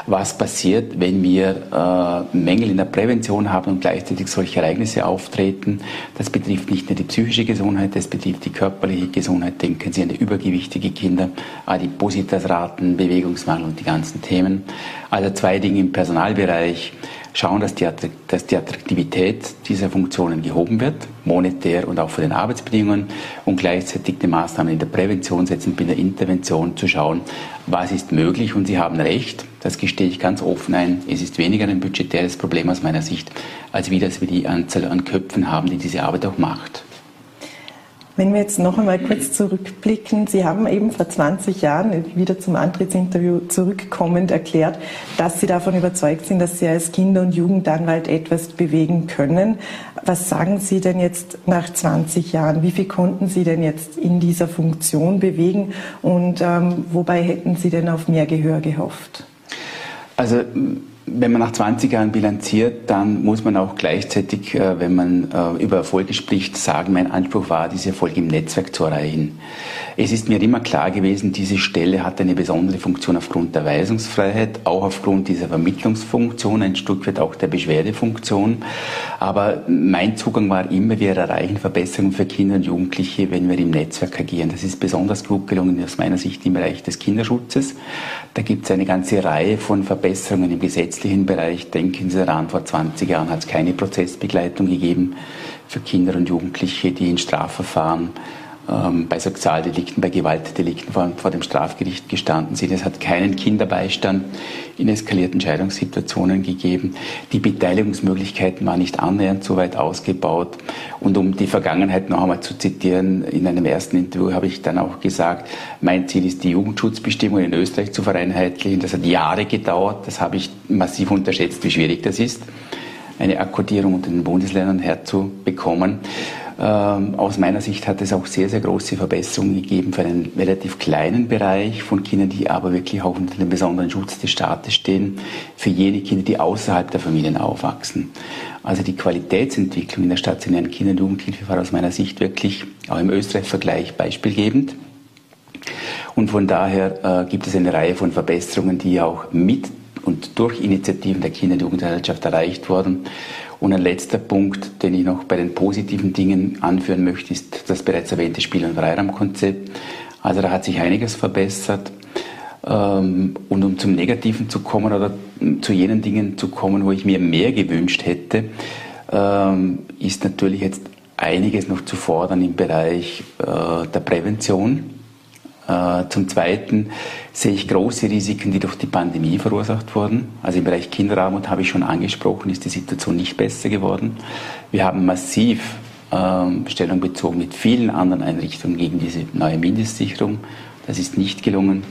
was passiert, wenn wir äh, Mängel in der Prävention haben und gleichzeitig solche Ereignisse auftreten. Das betrifft nicht nur die psychische Gesundheit, das betrifft die körperliche Gesundheit. Denken Sie an die übergewichtige Kinder, Adipositasraten, Bewegungsmangel und die ganzen Themen. Also zwei Dinge im Personalbereich schauen, dass die, dass die Attraktivität dieser Funktionen gehoben wird, monetär und auch von den Arbeitsbedingungen und gleichzeitig die Maßnahmen in der Prävention setzen, in der Intervention zu schauen, was ist möglich und Sie haben recht, das gestehe ich ganz offen ein, es ist weniger ein budgetäres Problem aus meiner Sicht, als wie das wir die Anzahl an Köpfen haben, die diese Arbeit auch macht. Wenn wir jetzt noch einmal kurz zurückblicken, Sie haben eben vor 20 Jahren wieder zum Antrittsinterview zurückkommend erklärt, dass Sie davon überzeugt sind, dass Sie als Kinder- und Jugendanwalt etwas bewegen können. Was sagen Sie denn jetzt nach 20 Jahren? Wie viel konnten Sie denn jetzt in dieser Funktion bewegen und ähm, wobei hätten Sie denn auf mehr Gehör gehofft? Also wenn man nach 20 Jahren bilanziert, dann muss man auch gleichzeitig, äh, wenn man äh, über Erfolge spricht, sagen, mein Anspruch war, diese Erfolge im Netzwerk zu erreichen. Es ist mir immer klar gewesen, diese Stelle hat eine besondere Funktion aufgrund der Weisungsfreiheit, auch aufgrund dieser Vermittlungsfunktion, ein Stück weit auch der Beschwerdefunktion. Aber mein Zugang war immer, wir erreichen Verbesserungen für Kinder und Jugendliche, wenn wir im Netzwerk agieren. Das ist besonders gut gelungen aus meiner Sicht im Bereich des Kinderschutzes. Da gibt es eine ganze Reihe von Verbesserungen im gesetzlichen Bereich. Denken Sie daran, vor 20 Jahren hat es keine Prozessbegleitung gegeben für Kinder und Jugendliche, die in Strafverfahren bei Sexualdelikten, bei Gewaltdelikten vor, vor, dem Strafgericht gestanden sind. Es hat keinen Kinderbeistand in eskalierten Scheidungssituationen gegeben. Die Beteiligungsmöglichkeiten waren nicht annähernd so weit ausgebaut. Und um die Vergangenheit noch einmal zu zitieren, in einem ersten Interview habe ich dann auch gesagt, mein Ziel ist, die Jugendschutzbestimmungen in Österreich zu vereinheitlichen. Das hat Jahre gedauert. Das habe ich massiv unterschätzt, wie schwierig das ist eine Akkodierung unter den Bundesländern herzubekommen. Ähm, aus meiner Sicht hat es auch sehr, sehr große Verbesserungen gegeben für einen relativ kleinen Bereich von Kindern, die aber wirklich auch unter dem besonderen Schutz des Staates stehen, für jene Kinder, die außerhalb der Familien aufwachsen. Also die Qualitätsentwicklung in der stationären Kinder- und Jugendhilfe war aus meiner Sicht wirklich auch im Österreich-Vergleich beispielgebend. Und von daher äh, gibt es eine Reihe von Verbesserungen, die auch mit und durch Initiativen der Kinder- und Jugendgesellschaft erreicht wurden. Und ein letzter Punkt, den ich noch bei den positiven Dingen anführen möchte, ist das bereits erwähnte Spiel- und Freiraumkonzept. Also da hat sich einiges verbessert. Ähm, und um zum Negativen zu kommen oder zu jenen Dingen zu kommen, wo ich mir mehr gewünscht hätte, ähm, ist natürlich jetzt einiges noch zu fordern im Bereich äh, der Prävention. Äh, zum Zweiten sehe ich große Risiken, die durch die Pandemie verursacht wurden. Also im Bereich Kinderarmut habe ich schon angesprochen, ist die Situation nicht besser geworden. Wir haben massiv ähm, Stellung bezogen mit vielen anderen Einrichtungen gegen diese neue Mindestsicherung. Das ist nicht gelungen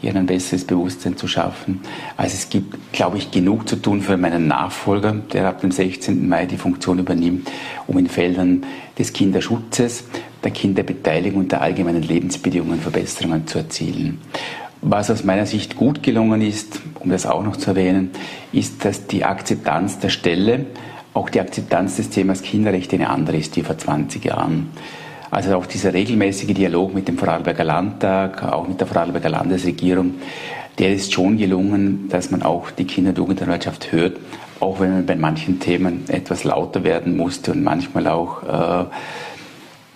hier ein besseres Bewusstsein zu schaffen. Also es gibt, glaube ich, genug zu tun für meinen Nachfolger, der ab dem 16. Mai die Funktion übernimmt, um in Feldern des Kinderschutzes, der Kinderbeteiligung und der allgemeinen Lebensbedingungen Verbesserungen zu erzielen. Was aus meiner Sicht gut gelungen ist, um das auch noch zu erwähnen, ist, dass die Akzeptanz der Stelle, auch die Akzeptanz des Themas Kinderrechte eine andere ist wie vor 20 Jahren. Also auch dieser regelmäßige Dialog mit dem Vorarlberger Landtag, auch mit der Vorarlberger Landesregierung, der ist schon gelungen, dass man auch die Kinder- und Jugendanwaltschaft hört, auch wenn man bei manchen Themen etwas lauter werden musste und manchmal auch äh,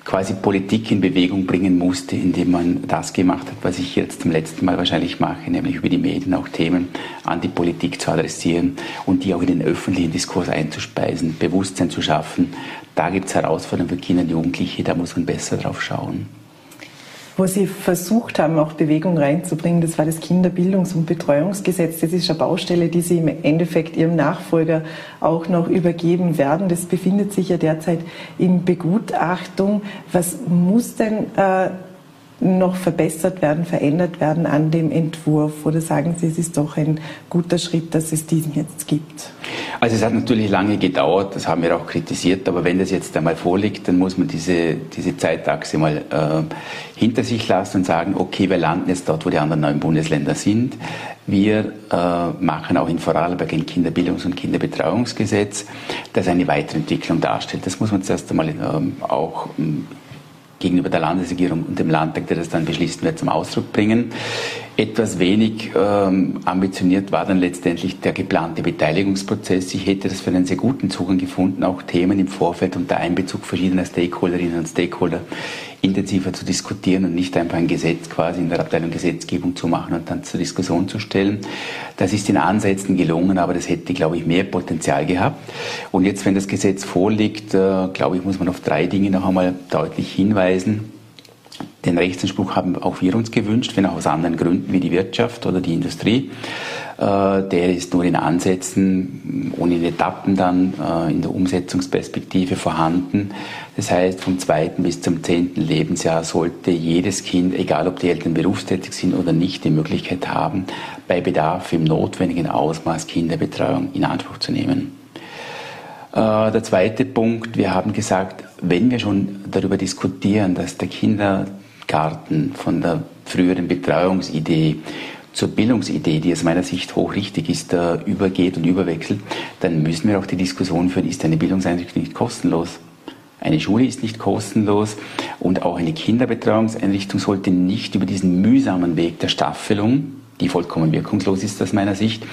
quasi Politik in Bewegung bringen musste, indem man das gemacht hat, was ich jetzt zum letzten Mal wahrscheinlich mache, nämlich über die Medien auch Themen an die Politik zu adressieren und die auch in den öffentlichen Diskurs einzuspeisen, Bewusstsein zu schaffen. Da gibt es Herausforderungen für Kinder und Jugendliche, da muss man besser drauf schauen wo Sie versucht haben, auch Bewegung reinzubringen. Das war das Kinderbildungs- und Betreuungsgesetz. Das ist eine Baustelle, die Sie im Endeffekt Ihrem Nachfolger auch noch übergeben werden. Das befindet sich ja derzeit in Begutachtung. Was muss denn äh, noch verbessert werden, verändert werden an dem Entwurf? Oder sagen Sie, es ist doch ein guter Schritt, dass es diesen jetzt gibt? Also es hat natürlich lange gedauert, das haben wir auch kritisiert, aber wenn das jetzt einmal vorliegt, dann muss man diese, diese Zeitachse mal äh, hinter sich lassen und sagen, okay, wir landen jetzt dort, wo die anderen neuen Bundesländer sind. Wir äh, machen auch in Vorarlberg ein Kinderbildungs- und Kinderbetreuungsgesetz, das eine Weiterentwicklung darstellt. Das muss man zuerst einmal ähm, auch ähm, gegenüber der Landesregierung und dem Landtag, der das dann beschließen wird, zum Ausdruck bringen. Etwas wenig ähm, ambitioniert war dann letztendlich der geplante Beteiligungsprozess. Ich hätte das für einen sehr guten Zugang gefunden, auch Themen im Vorfeld unter Einbezug verschiedener Stakeholderinnen und Stakeholder intensiver zu diskutieren und nicht einfach ein Gesetz quasi in der Abteilung Gesetzgebung zu machen und dann zur Diskussion zu stellen. Das ist in Ansätzen gelungen, aber das hätte, glaube ich, mehr Potenzial gehabt. Und jetzt, wenn das Gesetz vorliegt, äh, glaube ich, muss man auf drei Dinge noch einmal deutlich hinweisen. Den Rechtsanspruch haben auch wir uns gewünscht, wenn auch aus anderen Gründen wie die Wirtschaft oder die Industrie. Äh, der ist nur in Ansätzen und in Etappen dann äh, in der Umsetzungsperspektive vorhanden. Das heißt, vom zweiten bis zum zehnten Lebensjahr sollte jedes Kind, egal ob die Eltern berufstätig sind oder nicht, die Möglichkeit haben, bei Bedarf im notwendigen Ausmaß Kinderbetreuung in Anspruch zu nehmen. Äh, der zweite Punkt, wir haben gesagt, wenn wir schon darüber diskutieren, dass der Kindergarten von der früheren Betreuungsidee zur Bildungsidee, die aus meiner Sicht hochrichtig ist, äh, übergeht und überwechselt, dann müssen wir auch die Diskussion führen, ist eine Bildungseinrichtung nicht kostenlos? Eine Schule ist nicht kostenlos und auch eine Kinderbetreuungseinrichtung sollte nicht über diesen mühsamen Weg der Staffelung, die vollkommen wirkungslos ist aus meiner Sicht,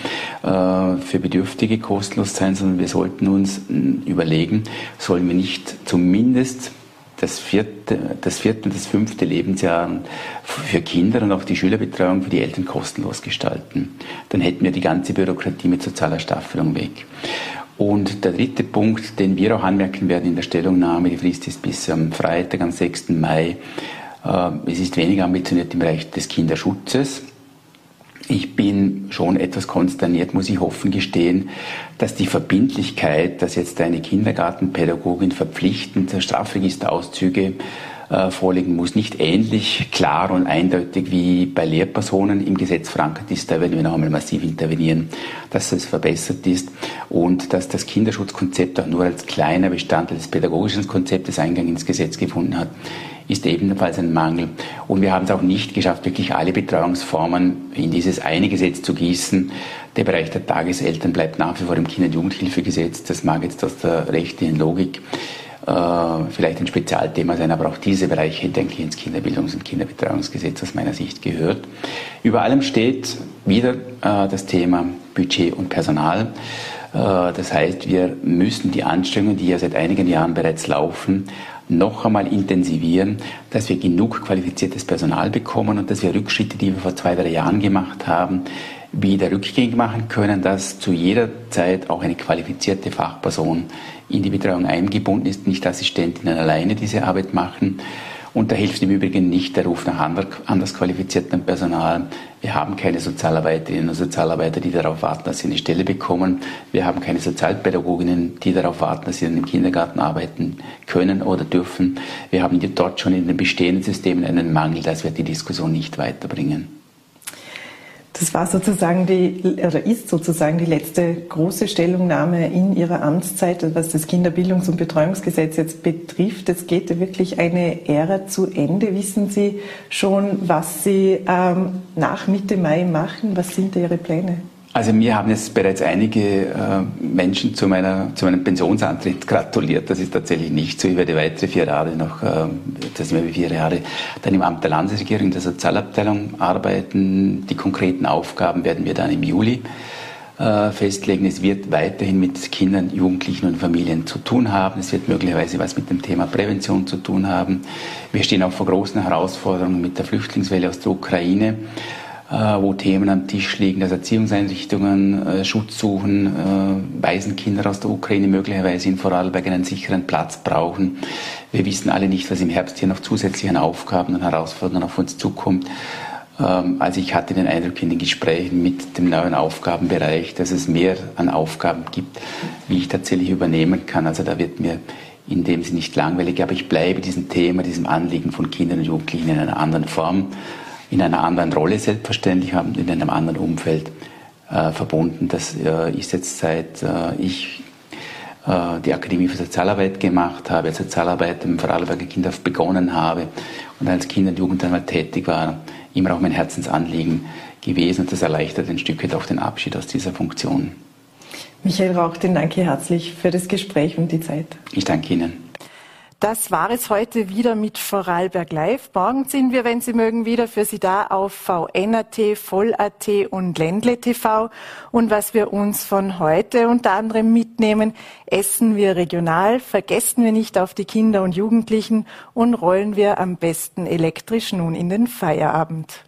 äh, für Bedürftige kostenlos sein, sondern wir sollten uns überlegen, sollen wir nicht zumindest das vierte, das vierte und das fünfte Lebensjahr für Kinder und auch die Schülerbetreuung für die Eltern kostenlos gestalten. Dann hätten wir die ganze Bürokratie mit sozialer Staffelung weg. Und der dritte Punkt, den wir auch anmerken werden in der Stellungnahme, die Frist ist bis am Freitag, am 6. Mai. Äh, es ist weniger ambitioniert im Bereich des Kinderschutzes. Ich bin schon etwas konsterniert, muss ich offen gestehen, dass die Verbindlichkeit, dass jetzt eine Kindergartenpädagogin verpflichtend Strafregisterauszüge äh, vorlegen muss, nicht ähnlich klar und eindeutig wie bei Lehrpersonen im Gesetz verankert ist. Da werden wir noch einmal massiv intervenieren, dass es verbessert ist und dass das Kinderschutzkonzept auch nur als kleiner Bestandteil des pädagogischen Konzeptes Eingang ins Gesetz gefunden hat ist ebenfalls ein Mangel. Und wir haben es auch nicht geschafft, wirklich alle Betreuungsformen in dieses eine Gesetz zu gießen. Der Bereich der Tageseltern bleibt nach wie vor im Kinder- und Jugendhilfegesetz. Das mag jetzt aus der rechtlichen Logik äh, vielleicht ein Spezialthema sein, aber auch diese Bereiche hätte eigentlich ins Kinderbildungs- und Kinderbetreuungsgesetz aus meiner Sicht gehört. Über allem steht wieder äh, das Thema Budget und Personal. Äh, das heißt, wir müssen die Anstrengungen, die ja seit einigen Jahren bereits laufen, noch einmal intensivieren, dass wir genug qualifiziertes Personal bekommen und dass wir Rückschritte, die wir vor zwei, drei Jahren gemacht haben, wieder rückgängig machen können, dass zu jeder Zeit auch eine qualifizierte Fachperson in die Betreuung eingebunden ist, nicht Assistentinnen alleine diese Arbeit machen. Und da hilft im Übrigen nicht der Ruf nach anders qualifiziertem Personal. Wir haben keine Sozialarbeiterinnen und Sozialarbeiter, die darauf warten, dass sie eine Stelle bekommen. Wir haben keine Sozialpädagoginnen, die darauf warten, dass sie in einem Kindergarten arbeiten können oder dürfen. Wir haben dort schon in den bestehenden Systemen einen Mangel. Das wird die Diskussion nicht weiterbringen. Das war sozusagen die, oder ist sozusagen die letzte große Stellungnahme in Ihrer Amtszeit, was das Kinderbildungs- und Betreuungsgesetz jetzt betrifft. Es geht wirklich eine Ära zu Ende. Wissen Sie schon, was Sie ähm, nach Mitte Mai machen? Was sind da Ihre Pläne? Also mir haben jetzt bereits einige äh, Menschen zu, meiner, zu meinem Pensionsantritt gratuliert. Das ist tatsächlich nicht so. Ich werde weitere vier Jahre noch, äh, das sind vier Jahre, dann im Amt der Landesregierung der Sozialabteilung arbeiten. Die konkreten Aufgaben werden wir dann im Juli äh, festlegen. Es wird weiterhin mit Kindern, Jugendlichen und Familien zu tun haben. Es wird möglicherweise was mit dem Thema Prävention zu tun haben. Wir stehen auch vor großen Herausforderungen mit der Flüchtlingswelle aus der Ukraine. Äh, wo Themen am Tisch liegen, dass Erziehungseinrichtungen äh, Schutz suchen, äh, Waisenkinder aus der Ukraine möglicherweise in Vorarlberg einen sicheren Platz brauchen. Wir wissen alle nicht, was im Herbst hier noch zusätzlich an Aufgaben und Herausforderungen auf uns zukommt. Ähm, also ich hatte den Eindruck in den Gesprächen mit dem neuen Aufgabenbereich, dass es mehr an Aufgaben gibt, wie ich tatsächlich übernehmen kann. Also da wird mir in dem Sinne nicht langweilig, aber ich bleibe diesem Thema, diesem Anliegen von Kindern und Jugendlichen in einer anderen Form in einer anderen Rolle selbstverständlich, haben in einem anderen Umfeld äh, verbunden. Das äh, ist jetzt seit äh, ich äh, die Akademie für Sozialarbeit gemacht habe, als Sozialarbeit im Vorarlberger Kinderdorf begonnen habe und als Kind- und Jugendarbeit tätig war, immer auch mein Herzensanliegen gewesen und das erleichtert ein Stück weit auch den Abschied aus dieser Funktion. Michael Rauch, den danke herzlich für das Gespräch und die Zeit. Ich danke Ihnen. Das war es heute wieder mit Vorarlberg Live. Morgen sind wir, wenn Sie mögen, wieder für Sie da auf VNAT, Voll.at und Ländle TV. Und was wir uns von heute unter anderem mitnehmen, essen wir regional, vergessen wir nicht auf die Kinder und Jugendlichen und rollen wir am besten elektrisch nun in den Feierabend.